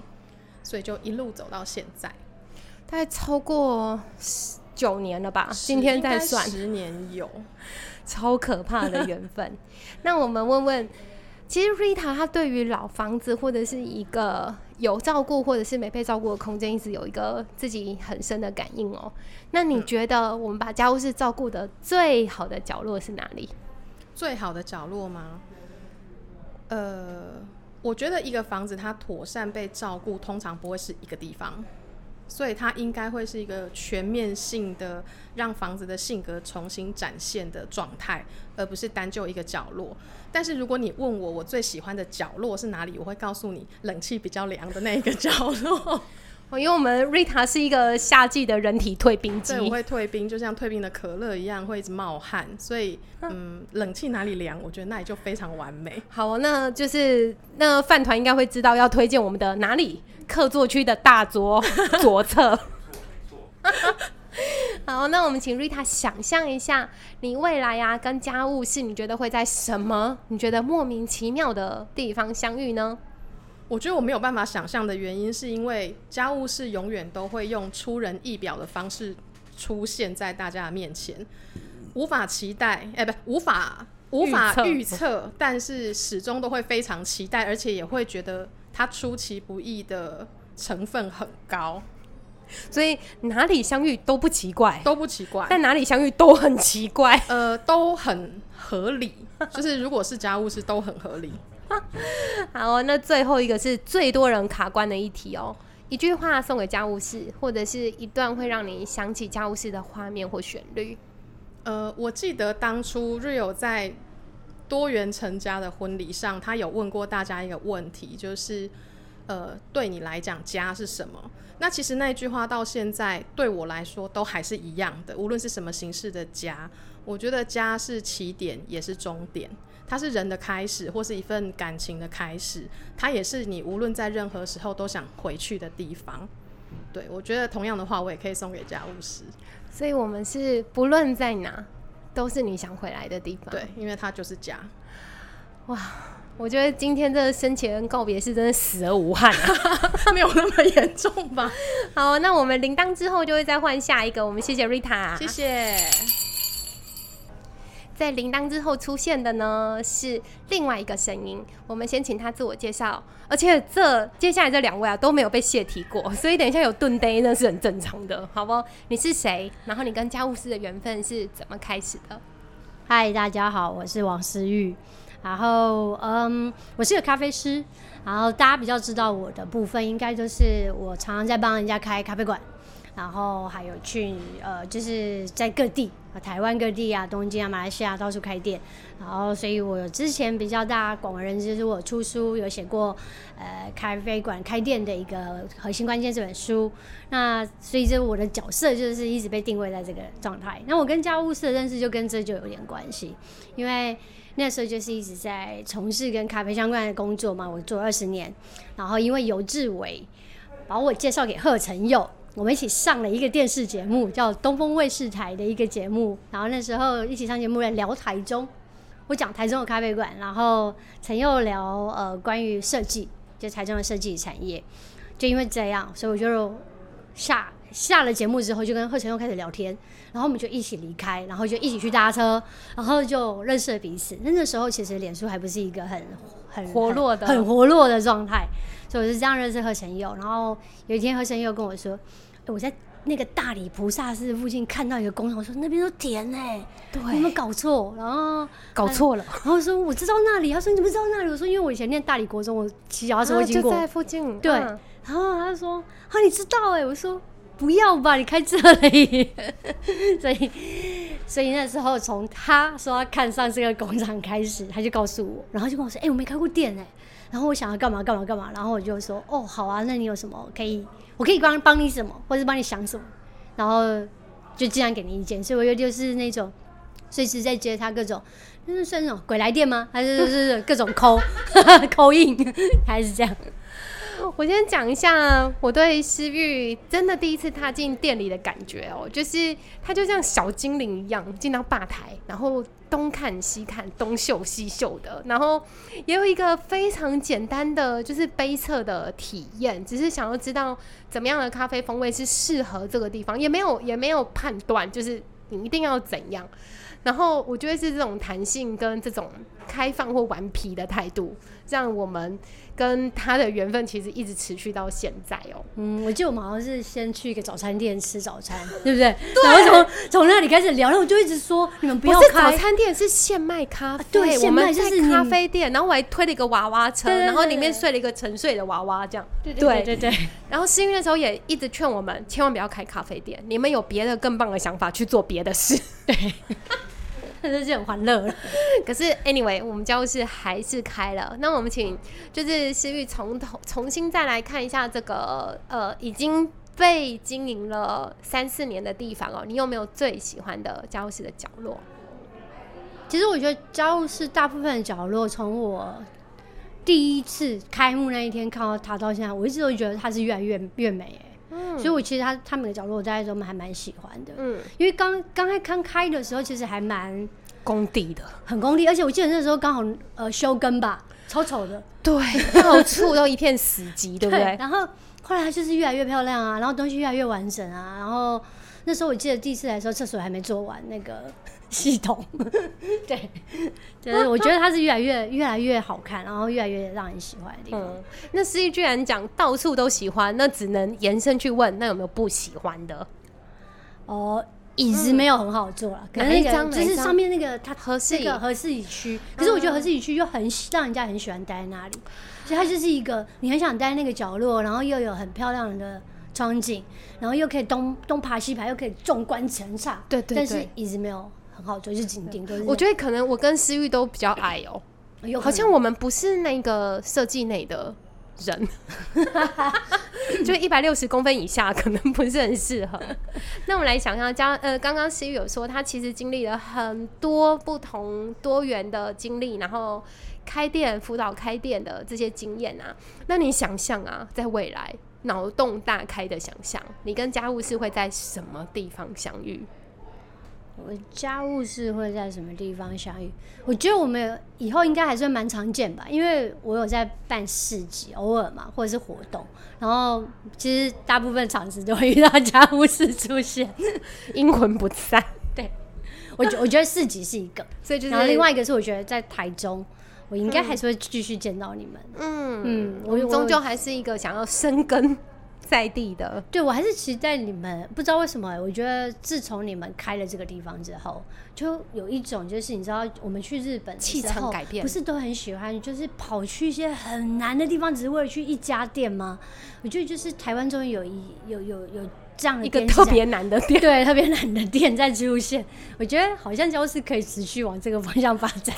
所以就一路走到现在。大概超过十九年了吧？今天再算，十年有。超可怕的缘分。那我们问问，其实 Rita 她对于老房子或者是一个有照顾或者是没被照顾的空间，一直有一个自己很深的感应哦。那你觉得我们把家务事照顾的最好的角落是哪里？最好的角落吗？呃，我觉得一个房子它妥善被照顾，通常不会是一个地方，所以它应该会是一个全面性的，让房子的性格重新展现的状态，而不是单就一个角落。但是如果你问我我最喜欢的角落是哪里，我会告诉你冷气比较凉的那一个角落。哦，因为我们 Rita 是一个夏季的人体退冰机对，，我会退冰，就像退冰的可乐一样，会一直冒汗。所以，嗯，冷气哪里凉，我觉得那里就非常完美。好哦，那就是那饭团应该会知道要推荐我们的哪里客座区的大桌 左侧。好，那我们请 Rita 想象一下，你未来啊跟家务事，你觉得会在什么你觉得莫名其妙的地方相遇呢？我觉得我没有办法想象的原因，是因为家务事永远都会用出人意表的方式出现在大家的面前，无法期待，哎、不，无法无法预测，但是始终都会非常期待，而且也会觉得它出其不意的成分很高。所以哪里相遇都不奇怪，都不奇怪，但哪里相遇都很奇怪。呃，都很合理，就是如果是家务事都很合理。好，那最后一个是最多人卡关的一题哦。一句话送给家务事，或者是一段会让你想起家务事的画面或旋律。呃，我记得当初 Rio 在多元成家的婚礼上，他有问过大家一个问题，就是呃，对你来讲家是什么？那其实那句话到现在对我来说都还是一样的，无论是什么形式的家，我觉得家是起点也是终点。它是人的开始，或是一份感情的开始，它也是你无论在任何时候都想回去的地方。对我觉得同样的话，我也可以送给家务事。所以我们是不论在哪，都是你想回来的地方。对，因为它就是家。哇，我觉得今天这个生前告别是真的死而无憾啊，没有那么严重吧？好，那我们铃铛之后就会再换下一个。我们谢谢 Rita，谢谢。在铃铛之后出现的呢是另外一个声音，我们先请他自我介绍，而且这接下来这两位啊都没有被谢提过，所以等一下有顿呆那是很正常的，好不？你是谁？然后你跟家务事的缘分是怎么开始的？嗨，大家好，我是王思玉，然后嗯，我是个咖啡师，然后大家比较知道我的部分，应该就是我常常在帮人家开咖啡馆。然后还有去呃，就是在各地啊，台湾各地啊，东京啊，马来西亚到处开店。然后，所以我之前比较大家广为人知，就是我出书有写过呃咖啡馆开店的一个核心关键这本书。那所以，这我的角色就是一直被定位在这个状态。那我跟家务事的认识就跟这就有点关系，因为那时候就是一直在从事跟咖啡相关的工作嘛，我做二十年。然后，因为尤志伟把我介绍给贺成佑。我们一起上了一个电视节目，叫东风卫视台的一个节目。然后那时候一起上节目来聊台中，我讲台中的咖啡馆，然后陈佑聊呃关于设计，就台中的设计产业。就因为这样，所以我就下下了节目之后，就跟贺成佑开始聊天，然后我们就一起离开，然后就一起去搭车，然后就认识了彼此。那那时候其实脸书还不是一个很很活络的、很活络的状态。所以我是这样认识何成佑，然后有一天何成佑跟我说：“我在那个大理菩萨寺附近看到一个工厂，我说那边都田哎，对，有没有搞错？然后搞错了，然后说我知道那里，他说你怎么知道那里？我说因为我以前念大理国中，我骑脚踏车会经过，就在附近。对，然后他说啊，你知道哎，我说不要吧，你开这里。所以，所以那时候从他说他看上这个工厂开始，他就告诉我，然后就跟我说，哎，我没开过店哎。然后我想要干嘛干嘛干嘛，然后我就说哦好啊，那你有什么可以，我可以帮帮你什么，或者帮你想什么，然后就尽量给你意见。所以我又就是那种随时在接他各种，那是算那种鬼来电吗？还是就是各种抠抠印，还是这样？我先讲一下我对思域真的第一次踏进店里的感觉哦，就是他就像小精灵一样进到吧台，然后东看西看，东嗅西嗅的，然后也有一个非常简单的就是杯测的体验，只是想要知道怎么样的咖啡风味是适合这个地方，也没有也没有判断，就是你一定要怎样。然后我觉得是这种弹性跟这种开放或顽皮的态度，让我们。跟他的缘分其实一直持续到现在哦。嗯，我记得我们好像是先去一个早餐店吃早餐，对不对？然后从从那里开始聊，然后我就一直说你们不要开早餐店，是现卖咖啡。对，我们在咖啡店，然后我还推了一个娃娃车，然后里面睡了一个沉睡的娃娃，这样。对对对对。然后幸运的时候也一直劝我们千万不要开咖啡店，你们有别的更棒的想法去做别的事。对。那就很欢乐了。可是，anyway，我们教室还是开了。那我们请就是思玉从头重新再来看一下这个呃已经被经营了三四年的地方哦。你有没有最喜欢的教室的角落？其实我觉得教室大部分的角落，从我第一次开幕那一天看到它到现在，我一直都觉得它是越来越越美哎。所以，我其实他他们的角落，我在中还蛮喜欢的。嗯，因为刚刚开刚开的时候，其实还蛮工地的，很工地。而且我记得那时候刚好呃修根吧，超丑的。对，到处都一片死寂，对不对？然后后来它就是越来越漂亮啊，然后东西越来越完整啊。然后那时候我记得第一次来的时候，厕所还没做完，那个系统。对，就是我觉得它是越来越越来越好看，然后越来越让人喜欢的地方。嗯，那司仪居然讲到处都喜欢，那只能延伸去问，那有没有不喜欢的？哦，椅子没有很好坐了，可能一那个就是上面那个它合适合适椅区，可是我觉得合适椅区又很喜让人家很喜欢待在那里，所以它就是一个你很想待在那个角落，然后又有很漂亮的窗景，然后又可以东东爬西爬，又可以纵观全场。对对但是对椅子没有很好坐，就是紧顶多是。我觉得可能我跟思玉都比较矮哦、好像我们不是那个设计内的人，就一百六十公分以下可能不是很适合。那我们来想想，加呃，刚刚思玉有说，他其实经历了很多不同多元的经历，然后开店辅导开店的这些经验啊。那你想象啊，在未来脑洞大开的想象，你跟家务事会在什么地方相遇？我家务事会在什么地方相遇？我觉得我们以后应该还算蛮常见吧，因为我有在办市集，偶尔嘛，或者是活动，然后其实大部分场次都会遇到家务事出现，阴魂不散。对，我觉我觉得市集是一个，所以就是然后另外一个是我觉得在台中，我应该还是会继续见到你们。嗯嗯我们终究还是一个想要生根在地的。对我还是期待你们，不知道为什么欸、我觉得自从你们开了这个地方之后，就有一种就是你知道，我们去日本的气场改变不是都很喜欢，就是跑去一些很难的地方，只是为了去一家店吗？我觉得就是台湾终于有一有有有这样的一个特别难的店对，特别难的店在出现。我觉得好像就是可以持续往这个方向发展。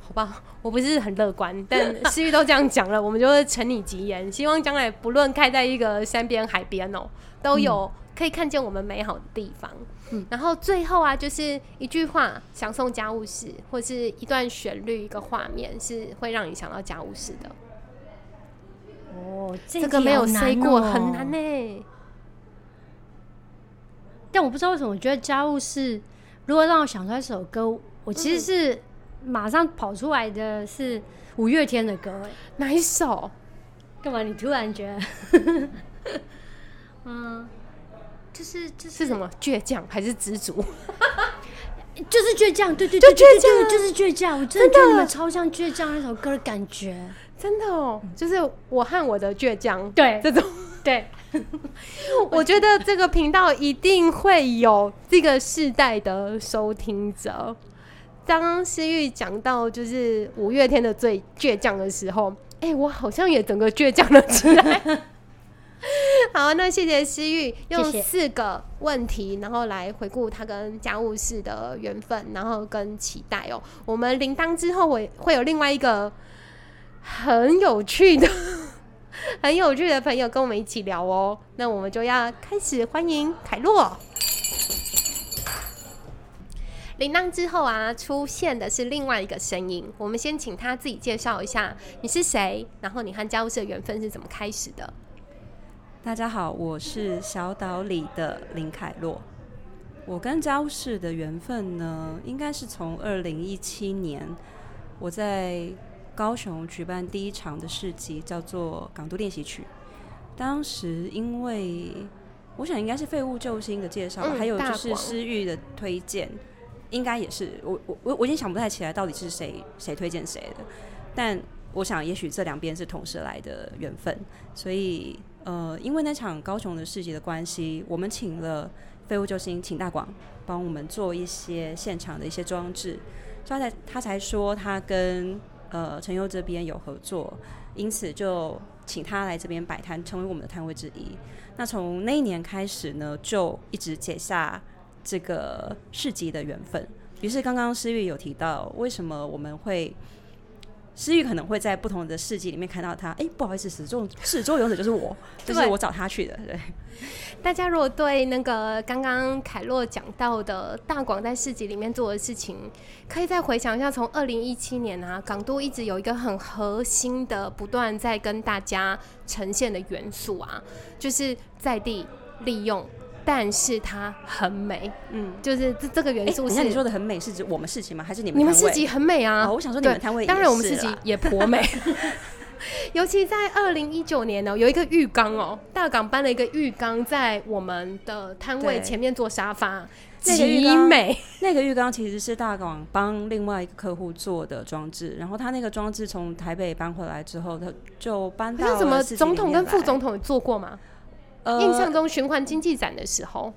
好吧，我不是很乐观，但思玉都这样讲了，我们就会承你吉言。希望将来不论开在一个山边、海边哦、都有可以看见我们美好的地方。嗯然后最后啊，就是一句话想送家务事，或是一段旋律、一个画面，是会让你想到家务事的。哦，这个没有 say 过，很哦难呢、但我不知道为什么，我觉得家务事如果让我想出来一首歌，我其实是马上跑出来的是五月天的歌。哎，哪一首？干嘛？你突然觉得？嗯，就是就是是什么？倔强还是知足？就是倔强，对对对对对倔强，就是倔强。我真的真的觉得你们超像倔强那首歌的感觉。真的哦，就是我和我的倔强，对这种对，我觉得这个频道一定会有这个世代的收听者。刚刚思玉讲到就是五月天的最倔强的时候，哎、我好像也整个倔强了起来。好，那谢谢思玉用四个问题，然后来回顾他跟家务事的缘分，然后跟期待哦。我们铃铛之后会会有另外一个很有趣的、很有趣的朋友跟我们一起聊哦。那我们就要开始欢迎凯洛。铃铛之后啊，出现的是另外一个声音。我们先请他自己介绍一下你是谁，然后你和家务事的缘分是怎么开始的？大家好，我是小岛里的林凯洛。我跟家务事的缘分呢，应该是从二零一七年我在高雄举办第一场的市集，叫做港都练习曲。当时因为我想应该是废物救星的介绍还有就是诗玉的推荐，应该也是我我我我已经想不太起来到底是谁谁推荐谁的，但我想也许这两边是同时来的缘分，所以呃，因为那场高雄的市集的关系，我们请了废物救星请大广帮我们做一些现场的一些装置，所以他才他才说他跟呃陈佑这边有合作，因此就请他来这边摆摊，成为我们的摊位之一。那从那一年开始呢，就一直结下这个市集的缘分。于是刚刚思玉有提到，为什么我们会诗玉可能会在不同的市集里面看到他？哎、不好意思，始终 始终有者就是我，就是我找他去的。对，大家如果对那个刚刚凯洛讲到的大广在市集里面做的事情，可以再回想一下，从二零一七年啊，港都一直有一个很核心的、不断在跟大家呈现的元素啊，就是在地利用，但是它很美，嗯，就是这这个元哎、素是等一下你说的很美是指我们市集吗？还是你们你们市集很美啊！哦我想说你们摊位当然我们是市集也颇美。尤其在二零一九年呢，有一个浴缸哦，大港搬了一个浴缸在我们的摊位前面做沙发，极美。那个浴缸其实是大港帮另外一个客户做的装置，然后他那个装置从台北搬回来之后，他就搬到那怎么总统跟副总统有做过吗？呃印象中循环经济展的时候，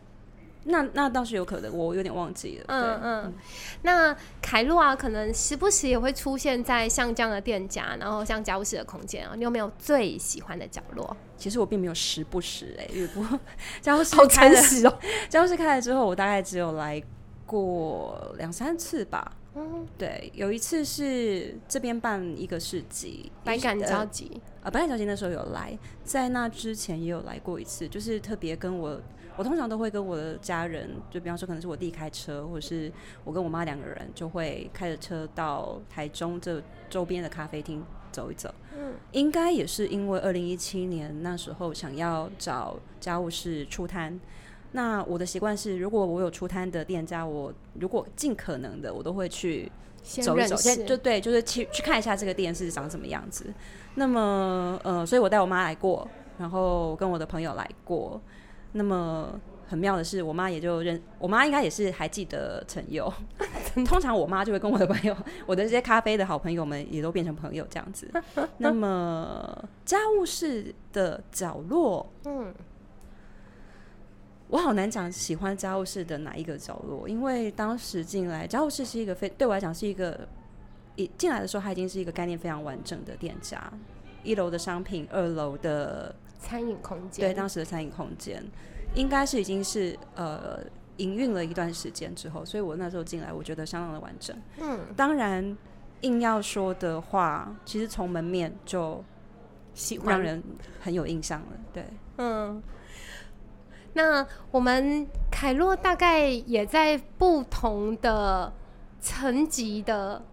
那那倒是有可能，我有点忘记了。嗯对嗯，那凯洛啊，可能时不时也会出现在像这样的店家，然后像家务室的空间啊，你有没有最喜欢的角落？其实我并没有时不时哎、因为不 家务室好开了诚实哦。家务室开了之后，我大概只有来过两三次吧。嗯，对，有一次是这边办一个市集，百感呃交集啊，百感交集那时候有来，在那之前也有来过一次，就是特别跟我，我通常都会跟我的家人，就比方说可能是我弟开车，或者是我跟我妈两个人就会开着车到台中这周边的咖啡厅走一走。嗯，应该也是因为二零一七年那时候想要找家务事出摊。那我的习惯是，如果我有出摊的店家，我如果尽可能的，我都会去走一走，先就对，就是去去看一下这个店是长什么样子。那么，呃，所以我带我妈来过，然后跟我的朋友来过。那么很妙的是，我妈也就认，我妈应该也是还记得陈佑。通常我妈就会跟我的朋友，我的这些咖啡的好朋友们也都变成朋友这样子。那么家务事的角落，嗯，我好难讲喜欢家务室的哪一个角落，因为当时进来家务室是一个非对我来讲是一个，一进来的时候它已经是一个概念非常完整的店家，一楼的商品，二楼的餐饮空间，对当时的餐饮空间，应该是已经是呃营运了一段时间之后，所以我那时候进来，我觉得相当的完整。嗯，当然硬要说的话，其实从门面就喜欢。让人很有印象了，对。嗯，那我们凯洛大概也在不同的层级的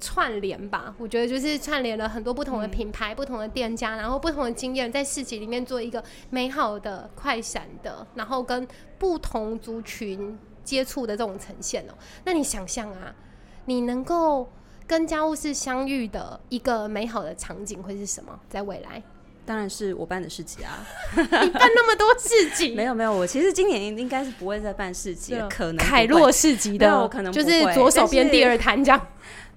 串联吧，我觉得就是串联了很多不同的品牌、不同的店家，然后不同的经验，在市集里面做一个美好的、快闪的，然后跟不同族群接触的这种呈现哦、那你想象啊，你能够跟家务事相遇的一个美好的场景会是什么？在未来？当然是我办的市集啊！你办那么多市集，没有没有，我其实今年应该是不会再办市集了，可能凯洛市集的可能就是左手边第二摊这样。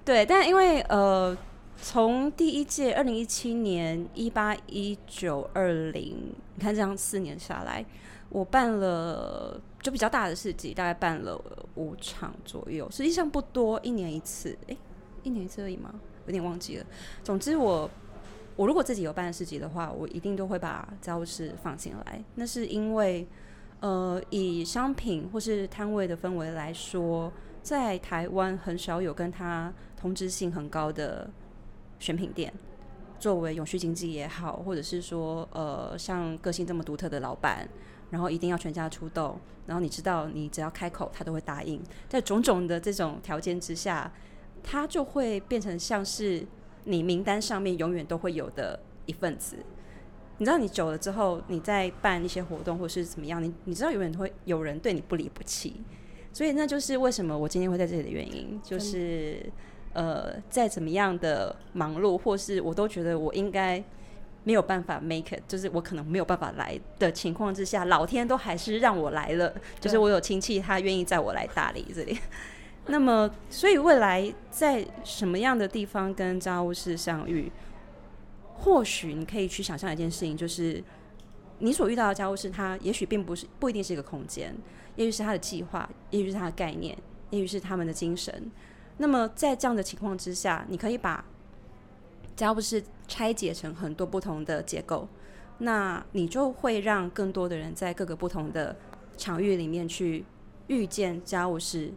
对，但因为呃，从第一届二零一七年、一八、一九、二零，你看这样四年下来，我办了就比较大的市集，大概办了五场左右，实际上不多，一年一次，诶，一年一次而已吗？有点忘记了。总之我。我如果自己有办市集的话，我一定都会把家务事放进来。那是因为，呃，以商品或是摊位的氛围来说，在台湾很少有跟它同质性很高的选品店，作为永续经济也好，或者是说，呃，像个性这么独特的老板，然后一定要全家出动，然后你知道，你只要开口，他都会答应。在种种的这种条件之下，他就会变成像是。你名单上面永远都会有的一份子，你知道，你久了之后，你在办一些活动或是怎么样，你你知道永远会有人对你不离不弃，所以那就是为什么我今天会在这里的原因，就是呃，再怎么样的忙碌，或是我都觉得我应该没有办法 make it，就是我可能没有办法来的情况之下，老天都还是让我来了，就是我有亲戚他愿意载我来大理这里。那么，所以未来在什么样的地方跟家务事相遇，或许你可以去想象一件事情，就是你所遇到的家务事，它也许并不是不一定是一个空间，也许是它的计划，也许是它的概念，也许是他们的精神。那么在这样的情况之下，你可以把家务事拆解成很多不同的结构，那你就会让更多的人在各个不同的场域里面去遇见家务事。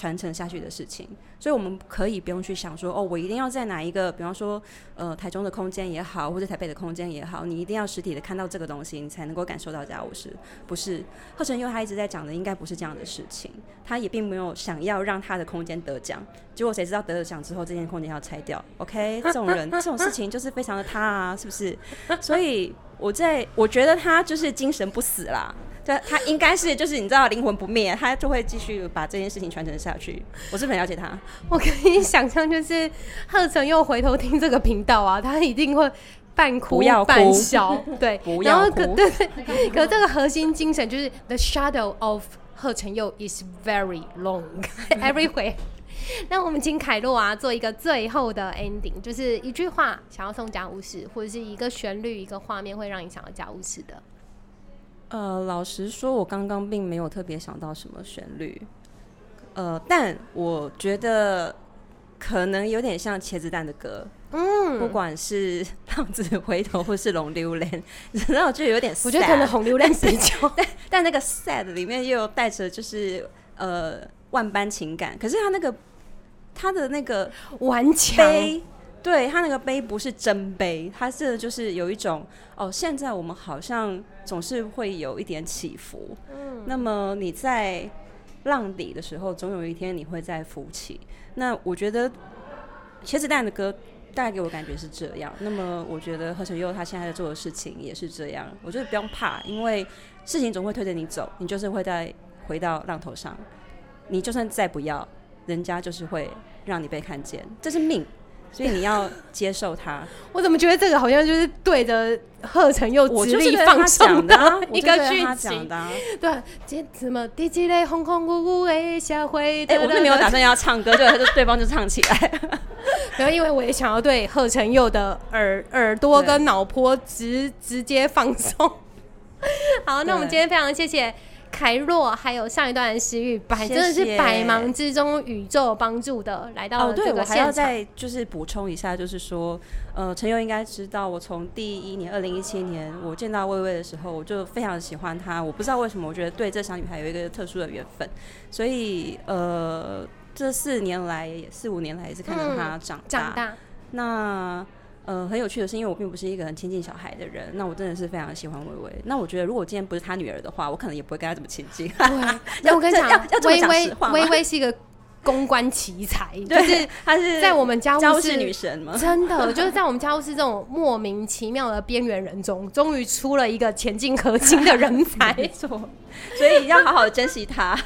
传承下去的事情，所以我们可以不用去想说，哦，我一定要在哪一个，比方说，呃，台中的空间也好，或者台北的空间也好，你一定要实体的看到这个东西，你才能够感受到家务事。不是贺成佑他一直在讲的，应该不是这样的事情，他也并没有想要让他的空间得奖，结果谁知道得了奖之后，这间空间要拆掉？OK，这种人这种事情就是非常的他啊，是不是？所以我在我觉得他就是精神不死啦。对，他应该是就是你知道灵魂不灭，他就会继续把这件事情传承下去。我是很了解他，我可以想象，就是贺成又回头听这个频道啊，他一定会半哭要半笑，对，不然后可对对，可这个核心精神就是 the shadow of 贺成佑 is very long everywhere。那我们请凯洛啊做一个最后的 ending，就是一句话想要送家务事，或者是一个旋律、一个画面会让你想要家务事的。呃，老实说，我刚刚并没有特别想到什么旋律，呃，但我觉得可能有点像茄子蛋的歌，嗯，不管是浪子回头或是龙溜莲，然后就有点 sad，我觉得可能红榴莲比较，但但那个 sad 里面又有带着就是呃万般情感，可是他那个他的那个顽强。悲，对他那个杯不是真杯，他是就是有一种哦，现在我们好像总是会有一点起伏，嗯那么你在浪底的时候，总有一天你会再浮起。那我觉得茄子蛋的歌大概给我感觉是这样。那么我觉得何成佑他现在在做的事情也是这样。我觉得不用怕，因为事情总会推着你走，你就是会再回到浪头上。你就算再不要，人家就是会让你被看见，这是命。所以你要接受他。我怎么觉得这个好像就是对着贺成佑我直立放送讲的一个剧情讲的啊。对，这怎么第几类轰轰呜呜的下回？哎、我并没有打算要唱歌，就就对方就唱起来。然后因为我也想要对贺成佑的耳耳朵跟脑波直直接放松。好，那我们今天非常谢谢凯若，还有上一段的诗玉，百真的是百忙之中宇宙有帮助的来到哦，了这对，我还要。再就是补充一下，就是说，呃，陈佑应该知道，我从第一年二零一七年我见到薇薇的时候，我就非常喜欢她。我不知道为什么，我觉得对这小女孩有一个特殊的缘分，所以呃，这四年来四五年来也是看着她嗯长大。长大那呃，很有趣的是，因为我并不是一个很亲近小孩的人，那我真的是非常喜欢薇薇。那我觉得，如果今天不是她女儿的话，我可能也不会跟她这么亲近。那我跟你讲微微 微微是一个公关奇才，就对是她是在我们家务室女神吗真的，就是在我们家务室这种莫名其妙的边缘人中，终于出了一个前进核心的人才。没错，所以要好好珍惜她。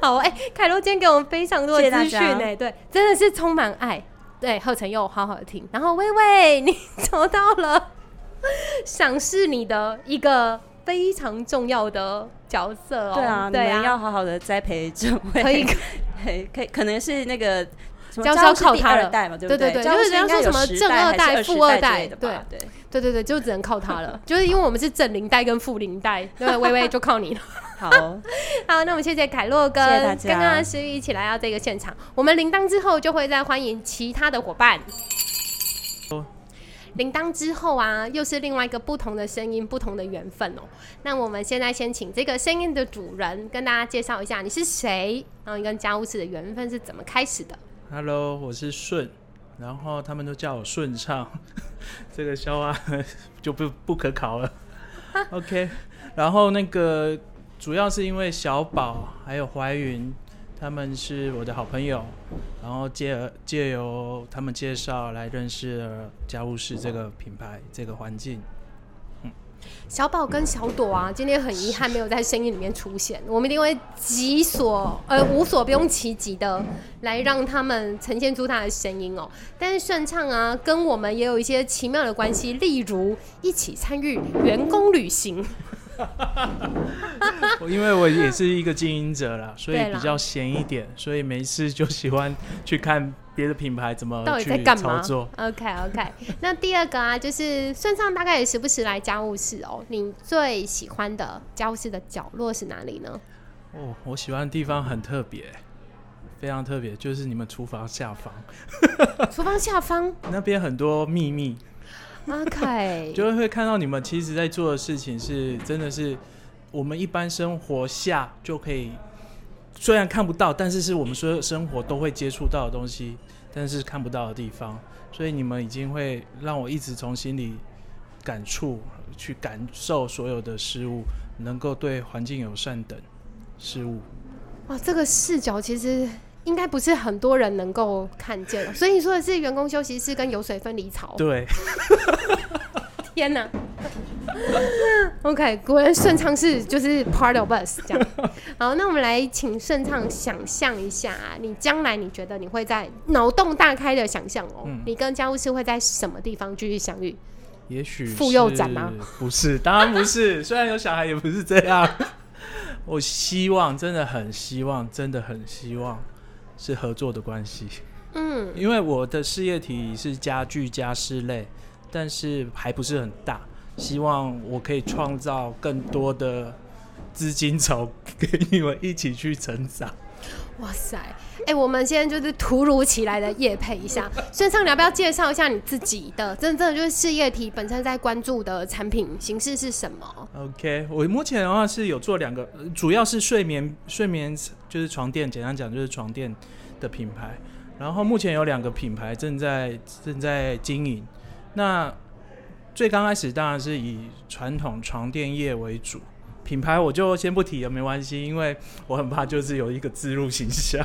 好，哎、凯洛今天给我们非常多的资讯呢，对，真的是充满爱。对，贺成又好好的听，然后薇薇，你 找到了 赏识你的一个非常重要的角色哦。对啊，对你们要啊，好好的栽培这位，可以 可以，可以，可能是那个什么就是要靠他了，二代嘛，对不对对对就是人家说什么正二代、富二代，对对对。对对对，就只能靠他了。就是因为我们是正零代跟负零代，对，微微就靠你了。好，好，那我们谢谢凯洛跟刚刚的诗玉一起来到这个现场。我们铃铛之后就会再欢迎其他的伙伴。铃铛之后啊，又是另外一个不同的声音，不同的缘分哦。那我们现在先请这个声音的主人跟大家介绍一下你是谁，然后你跟家务事的缘分是怎么开始的。Hello，我是顺，然后他们都叫我顺畅，这个笑话 就不不可考了。OK，然后那个主要是因为小宝还有怀云，他们是我的好朋友，然后借借由他们介绍来认识家务事这个品牌这个环境。小宝跟小朵啊，今天很遗憾没有在声音里面出现，我们一定会己所呃无所不用其极的来让他们呈现出他的声音哦。但是顺畅啊，跟我们也有一些奇妙的关系，例如一起参与员工旅行。我因为我也是一个经营者啦，所以比较闲一点，所以没事就喜欢去看别的品牌怎么到底在去干嘛。？OK OK，那第二个啊，就是顺畅大概也时不时来家务室哦。你最喜欢的家务室的角落是哪里呢？哦，我喜欢的地方很特别，非常特别，就是你们厨房下方 厨房下方。那边很多秘密，OK，就会看到你们其实在做的事情是真的是我们一般生活下就可以，虽然看不到，但是是我们所有生活都会接触到的东西，但是看不到的地方，所以你们已经会让我一直从心里感触去感受所有的事物，能够对环境友善等事物。哇，这个视角其实应该不是很多人能够看见的。所以你说的是员工休息室跟油水分离槽？对，天哪！OK，果然顺畅是就是 part of us 这样。好，那我们来请顺畅想象一下、啊，你将来你觉得你会在脑洞大开的想象哦，嗯你跟家务事会在什么地方继续相遇？也许妇幼展吗？不是，当然不是。虽然有小孩，也不是这样。我希望，真的很希望，真的很希望是合作的关系。嗯，因为我的事业体是家具家饰类，但是还不是很大，希望我可以创造更多的资金筹给 你们一起去成长。哇塞，哎、我们现在就是突如其来的夜配一下，孙畅，你要不要介绍一下你自己的真正就是事业体本身在关注的产品形式是什么？OK，我目前的话是有做两个，主要是睡眠睡眠就是床垫，简单讲就是床垫的品牌。然后目前有两个品牌正在正在经营。那最刚开始当然是以传统床垫业为主，品牌我就先不提了，没关系，因为我很怕就是有一个自入形象。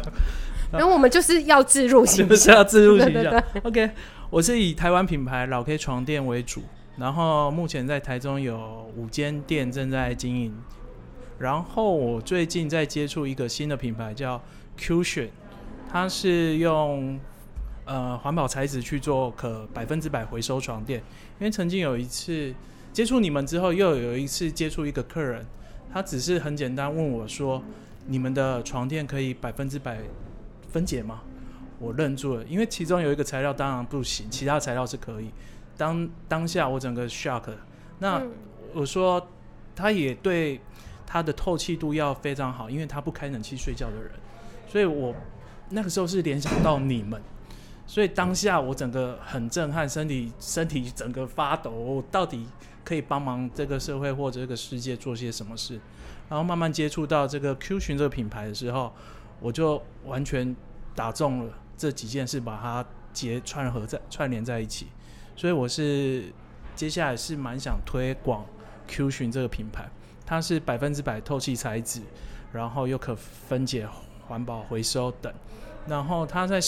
然后我们就是要置入形象，就是要自入形象对对对。OK，我是以台湾品牌老 K 床垫为主，然后目前在台中有五间店正在经营。然后我最近在接触一个新的品牌叫 Cution，它是用呃环保材质去做可百分之百回收床垫。因为曾经有一次接触你们之后，又有一次接触一个客人，他只是很简单问我说：“你们的床垫可以百分之百分解吗？”我愣住了，因为其中有一个材料当然不行，其他材料是可以。当当下我整个 shock。那嗯我说，他也对他的透气度要非常好，因为他不开冷气睡觉的人，所以我那个时候是联想到你们，所以当下我整个很震撼，身体身体整个发抖，到底可以帮忙这个社会或者这个世界做些什么事？然后慢慢接触到这个 Q 群这个品牌的时候，我就完全打中了这几件事，把它结串合在串联在一起。所以我是接下来是蛮想推广 Q 群这个品牌，它是百分之百透气材质，然后又可分解、环保回收等。然后它在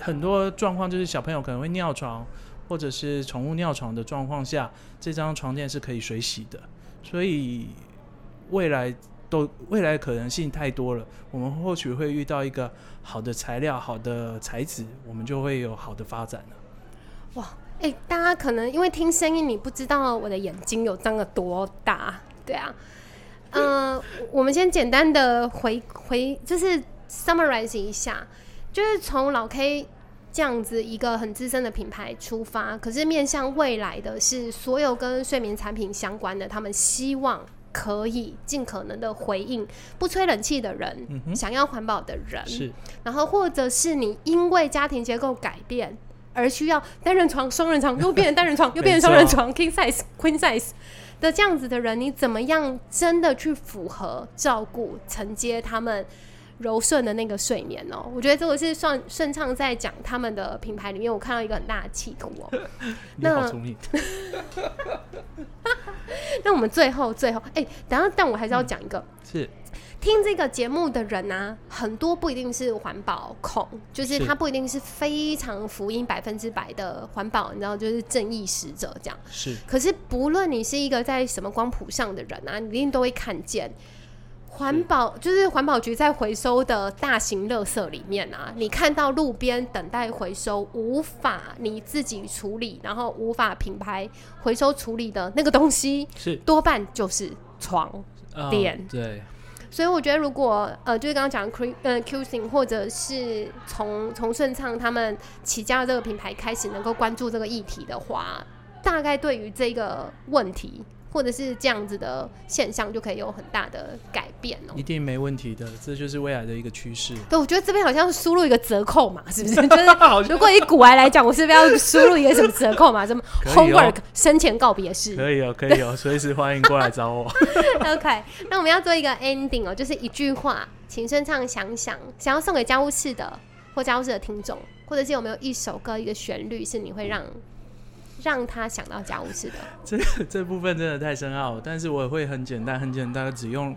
很多状况就是小朋友可能会尿床，或者是宠物尿床的状况下，这张床垫是可以水洗的。所以未来都未来可能性太多了，我们或许会遇到一个好的材料、好的材质，我们就会有好的发展了。哇，哎、大家可能因为听声音，你不知道我的眼睛有张了多大，对啊。嗯、我们先简单的回回，就是 summarize 一下，就是从老 K 这样子一个很资深的品牌出发，可是面向未来的是所有跟睡眠产品相关的，他们希望可以尽可能的回应不吹冷气的人，嗯想要环保的人，是。然后或者是你因为家庭结构改变而需要单人床、双人床，又变成单人床，又变成 双人床 （king size、queen size） 的这样子的人，你怎么样真的去符合照顾、承接他们柔顺的那个睡眠哦？我觉得这个是算顺畅在讲他们的品牌里面，我看到一个很大的企图哦。你好那聪明，那我们最后最后，哎、等一下，但我还是要讲一个。是听这个节目的人啊，很多不一定是环保控，就是是他不一定是非常福音百分之百的环保，你知道，就是正义使者这样。是可是不论你是一个在什么光谱上的人啊，你一定都会看见。环保就是环保局在回收的大型垃圾里面啊，你看到路边等待回收无法你自己处理，然后无法品牌回收处理的那个东西，是多半就是床呃垫。对，所以我觉得，如果呃，就是刚刚讲的 Q 呃 Qing，或者是从从顺畅他们起家的这个品牌开始，能够关注这个议题的话，大概对于这个问题或者是这样子的现象，就可以有很大的改变哦、一定没问题的，这就是未来的一个趋势。对，我觉得这边好像输入一个折扣嘛，是不是？就是如果以古来来讲，我是不是要输入一个什么折扣嘛？什么 homework 生前告别式？可以哦，可以哦，随时欢迎过来找我。OK，那我们要做一个 ending 哦，就是一句话，请顺畅想想，想要送给家务室的或家务室的听众，或者是有没有一首歌、一个旋律是你会让让他想到家务事的？这这部分真的太深奥了，但是我也会很简单，很简单的只用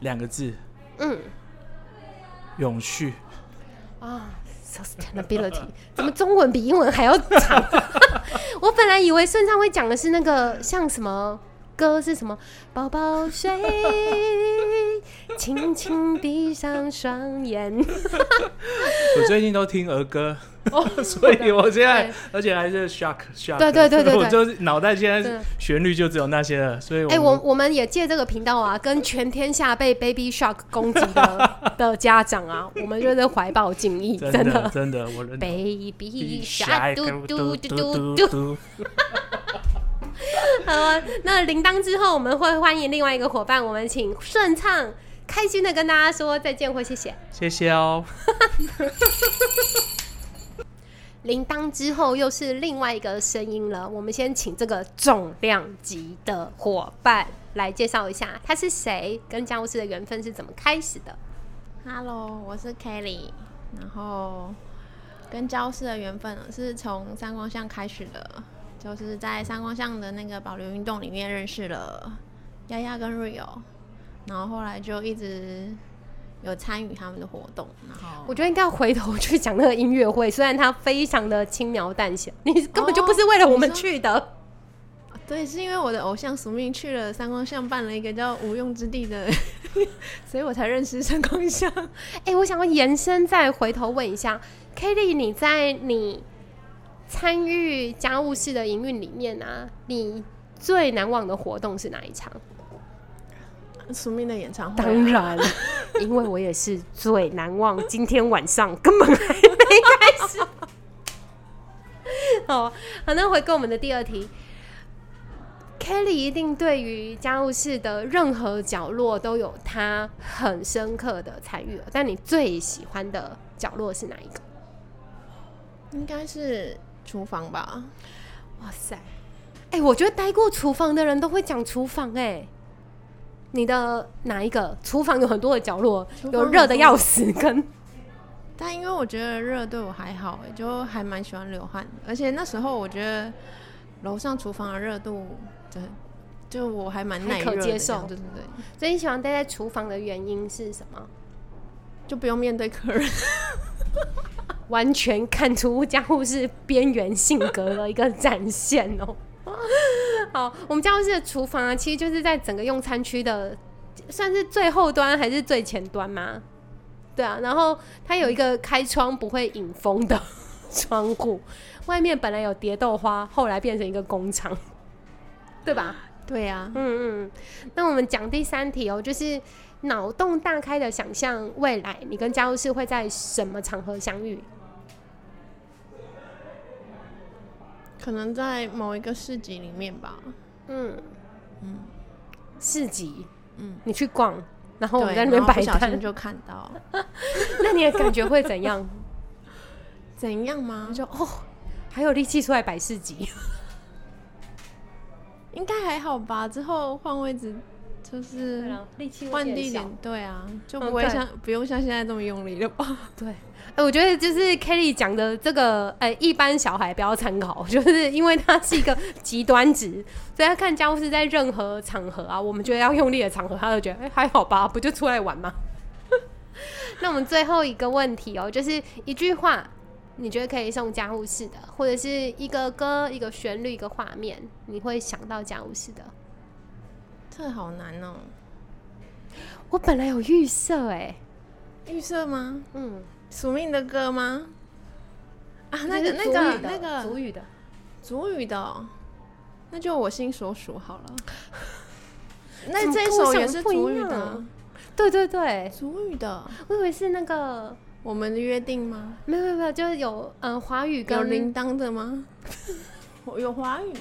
两个字：嗯，永续。啊、s u s t a i n a b i l i t y 怎么中文比英文还要长？我本来以为顺畅会讲的是那个像什么歌是什么，宝宝睡，轻轻闭上双眼。我最近都听儿歌，所以我现在而且还是 shock shock，对对对对对。我就是脑袋现在旋律就只有那些了，所以哎、我我们也借这个频道啊，跟全天下被 Baby Shark 攻击的的家长啊，我们就是怀抱敬意，真真的。真的我 Baby 嘟嘟嘟嘟嘟。嘟，好啊，那铃铛之后，我们会欢迎另外一个伙伴，我们请顺畅、开心的跟大家说再见或谢谢。谢谢哦。铃铛之后又是另外一个声音了，我们先请这个重量级的伙伴来介绍一下他是谁，跟家务事的缘分是怎么开始的。Hello，我是 Kelly，然后跟教室的缘分呢是从三光巷开始的，就是在三光巷的那个保留运动里面认识了丫丫跟 Rio，然后后来就一直有参与他们的活动，然后我觉得应该要回头去讲那个音乐会，虽然它非常的轻描淡写，你根本就不是为了我们去的。对，是因为我的偶像署命去了三光巷办了一个叫无用之地的，所以我才认识三光巷。哎、我想要延伸再回头问一下，Kelly，你在你参与家务事的营运里面啊，你最难忘的活动是哪一场？署命的演唱会啊、当然，因为我也是最难忘，今天晚上根本还没开始。好，好，那回归我们的第二题。Kelly 一定对于家务事的任何角落都有他很深刻的参与了，但你最喜欢的角落是哪一个？应该是厨房吧。哇塞，哎、我觉得待过厨房的人都会讲厨房、哎，你的哪一个？厨房有很多的角落，有热的要死，跟 但因为我觉得热对我还好欸，就还蛮喜欢流汗，而且那时候我觉得楼上厨房的热度，对，就我还蛮耐热可接受。对对对，所以你喜欢待在厨房的原因是什么？就不用面对客人。完全看出家务事边缘性格的一个展现哦。好，我们家务室的厨房啊，其实就是在整个用餐区的，算是最后端还是最前端吗？对啊，然后它有一个开窗不会引风的 窗户，外面本来有蝶豆花，后来变成一个工厂，对吧？对呀、嗯嗯。那我们讲第三题哦，就是脑洞大开的想象未来，你跟家务室会在什么场合相遇？可能在某一个市集里面吧。嗯嗯，市集，嗯，你去逛，然后我们在那边摆摊，心就看到。那你的感觉会怎样？怎样吗？就哦，还有力气出来摆市集，应该还好吧。之后换位置就是力气会换地点，对啊，就不会像、不用像现在这么用力了吧？对。哎、我觉得就是 Kelly 讲的这个，呃、一般小孩不要参考，就是因为他是一个极端值，所以他看家务事在任何场合啊，我们觉得要用力的场合，他就觉得哎、还好吧，不就出来玩吗？那我们最后一个问题哦，就是一句话，你觉得可以送家务事的，或者是一个歌、一个旋律、一个画面，你会想到家务事的？这好难哦、我本来有预设哎，预设吗？嗯，署命的歌吗？啊，那个那个那个主语的，主语的哦、那就我心所属好了。那这一首也是主语的，对对对，主语的。我以为是那个我们的约定吗？没有没有没有，就是有嗯华语有跟铃铛的吗？有华语，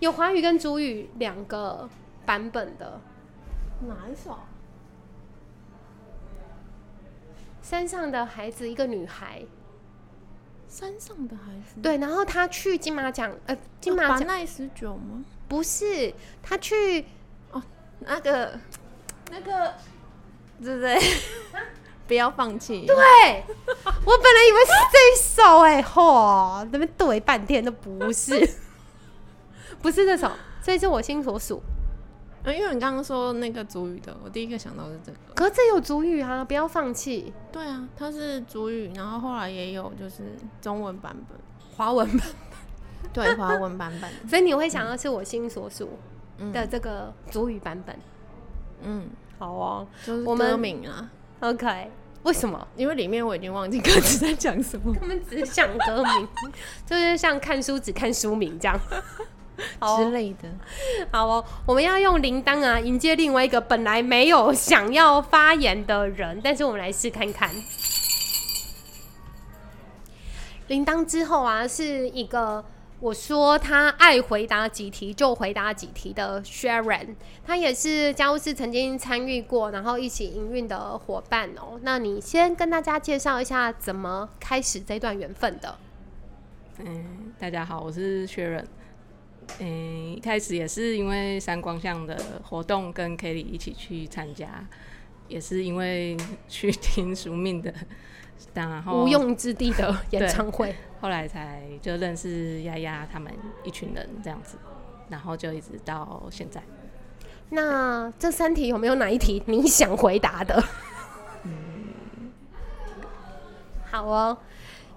有华语跟主语两个版本的。哪一首？山上的孩子，一个女孩，山上的孩子。对，然后他去金马奖，呃，金马奖把奈十九吗？不是，他去哦，那个那个，对不对？不要放弃。对，我本来以为是这一首、哎，嚯，那边对半天都不是，不是这首，所以是我心所属。呃，因为你刚刚说那个主语的，我第一个想到是这个。可是这有主语啊，不要放弃。对啊，它是主语，然后后来也有就是中文版本、华文版本，对，华文版本。所以你会想要是我心所属嗯的这个主语版本。嗯，好哦，就是我们歌名啊。OK，为什么？因为里面我已经忘记歌词在讲什么，他们只想歌名，就是像看书只看书名这样 之类的。好哦，我们要用铃铛啊迎接另外一个本来没有想要发言的人，但是我们来试看看。铃铛之后啊，是一个我说他爱回答几题就回答几题的 Sharon，他也是家务事曾经参与过，然后一起营运的伙伴哦。那你先跟大家介绍一下怎么开始这段缘分的。嗯，大家好，我是薛仁。嗯，一开始也是因为三光巷的活动跟 Kelly 一起去参加，也是因为去 听宿命的，然后无用之地的 演唱会，后来才就认识丫丫他们一群人这样子，然后就一直到现在。那这三题有没有哪一题你想回答的？嗯，好哦。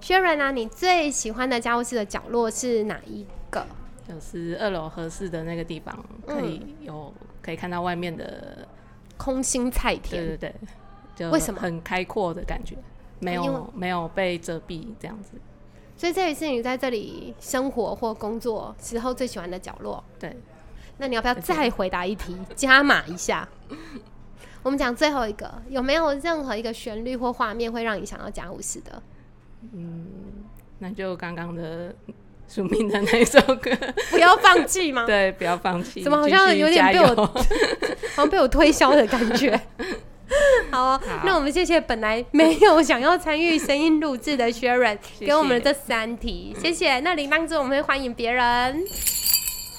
薛仁啊，你最喜欢的家务室的角落是哪一个？就是二楼合适的那个地方，可以有、可以看到外面的空心菜田。对对对，就为什么很开阔的感觉？没有没有被遮蔽这样子。所以这也是你在这里生活或工作时候最喜欢的角落。对，那你要不要再回答一题，加码一下？我们讲最后一个，有没有任何一个旋律或画面会让你想到家务室的？嗯，那就刚刚的署名的那一首歌，不要放弃吗？对，不要放弃。怎么好像有点被我，好像被我推销的感觉？好哦，那我们谢谢本来没有想要参与声音录制的 Sharon 谢给我们的这三题，谢谢。那铃铛之后我们会欢迎别人。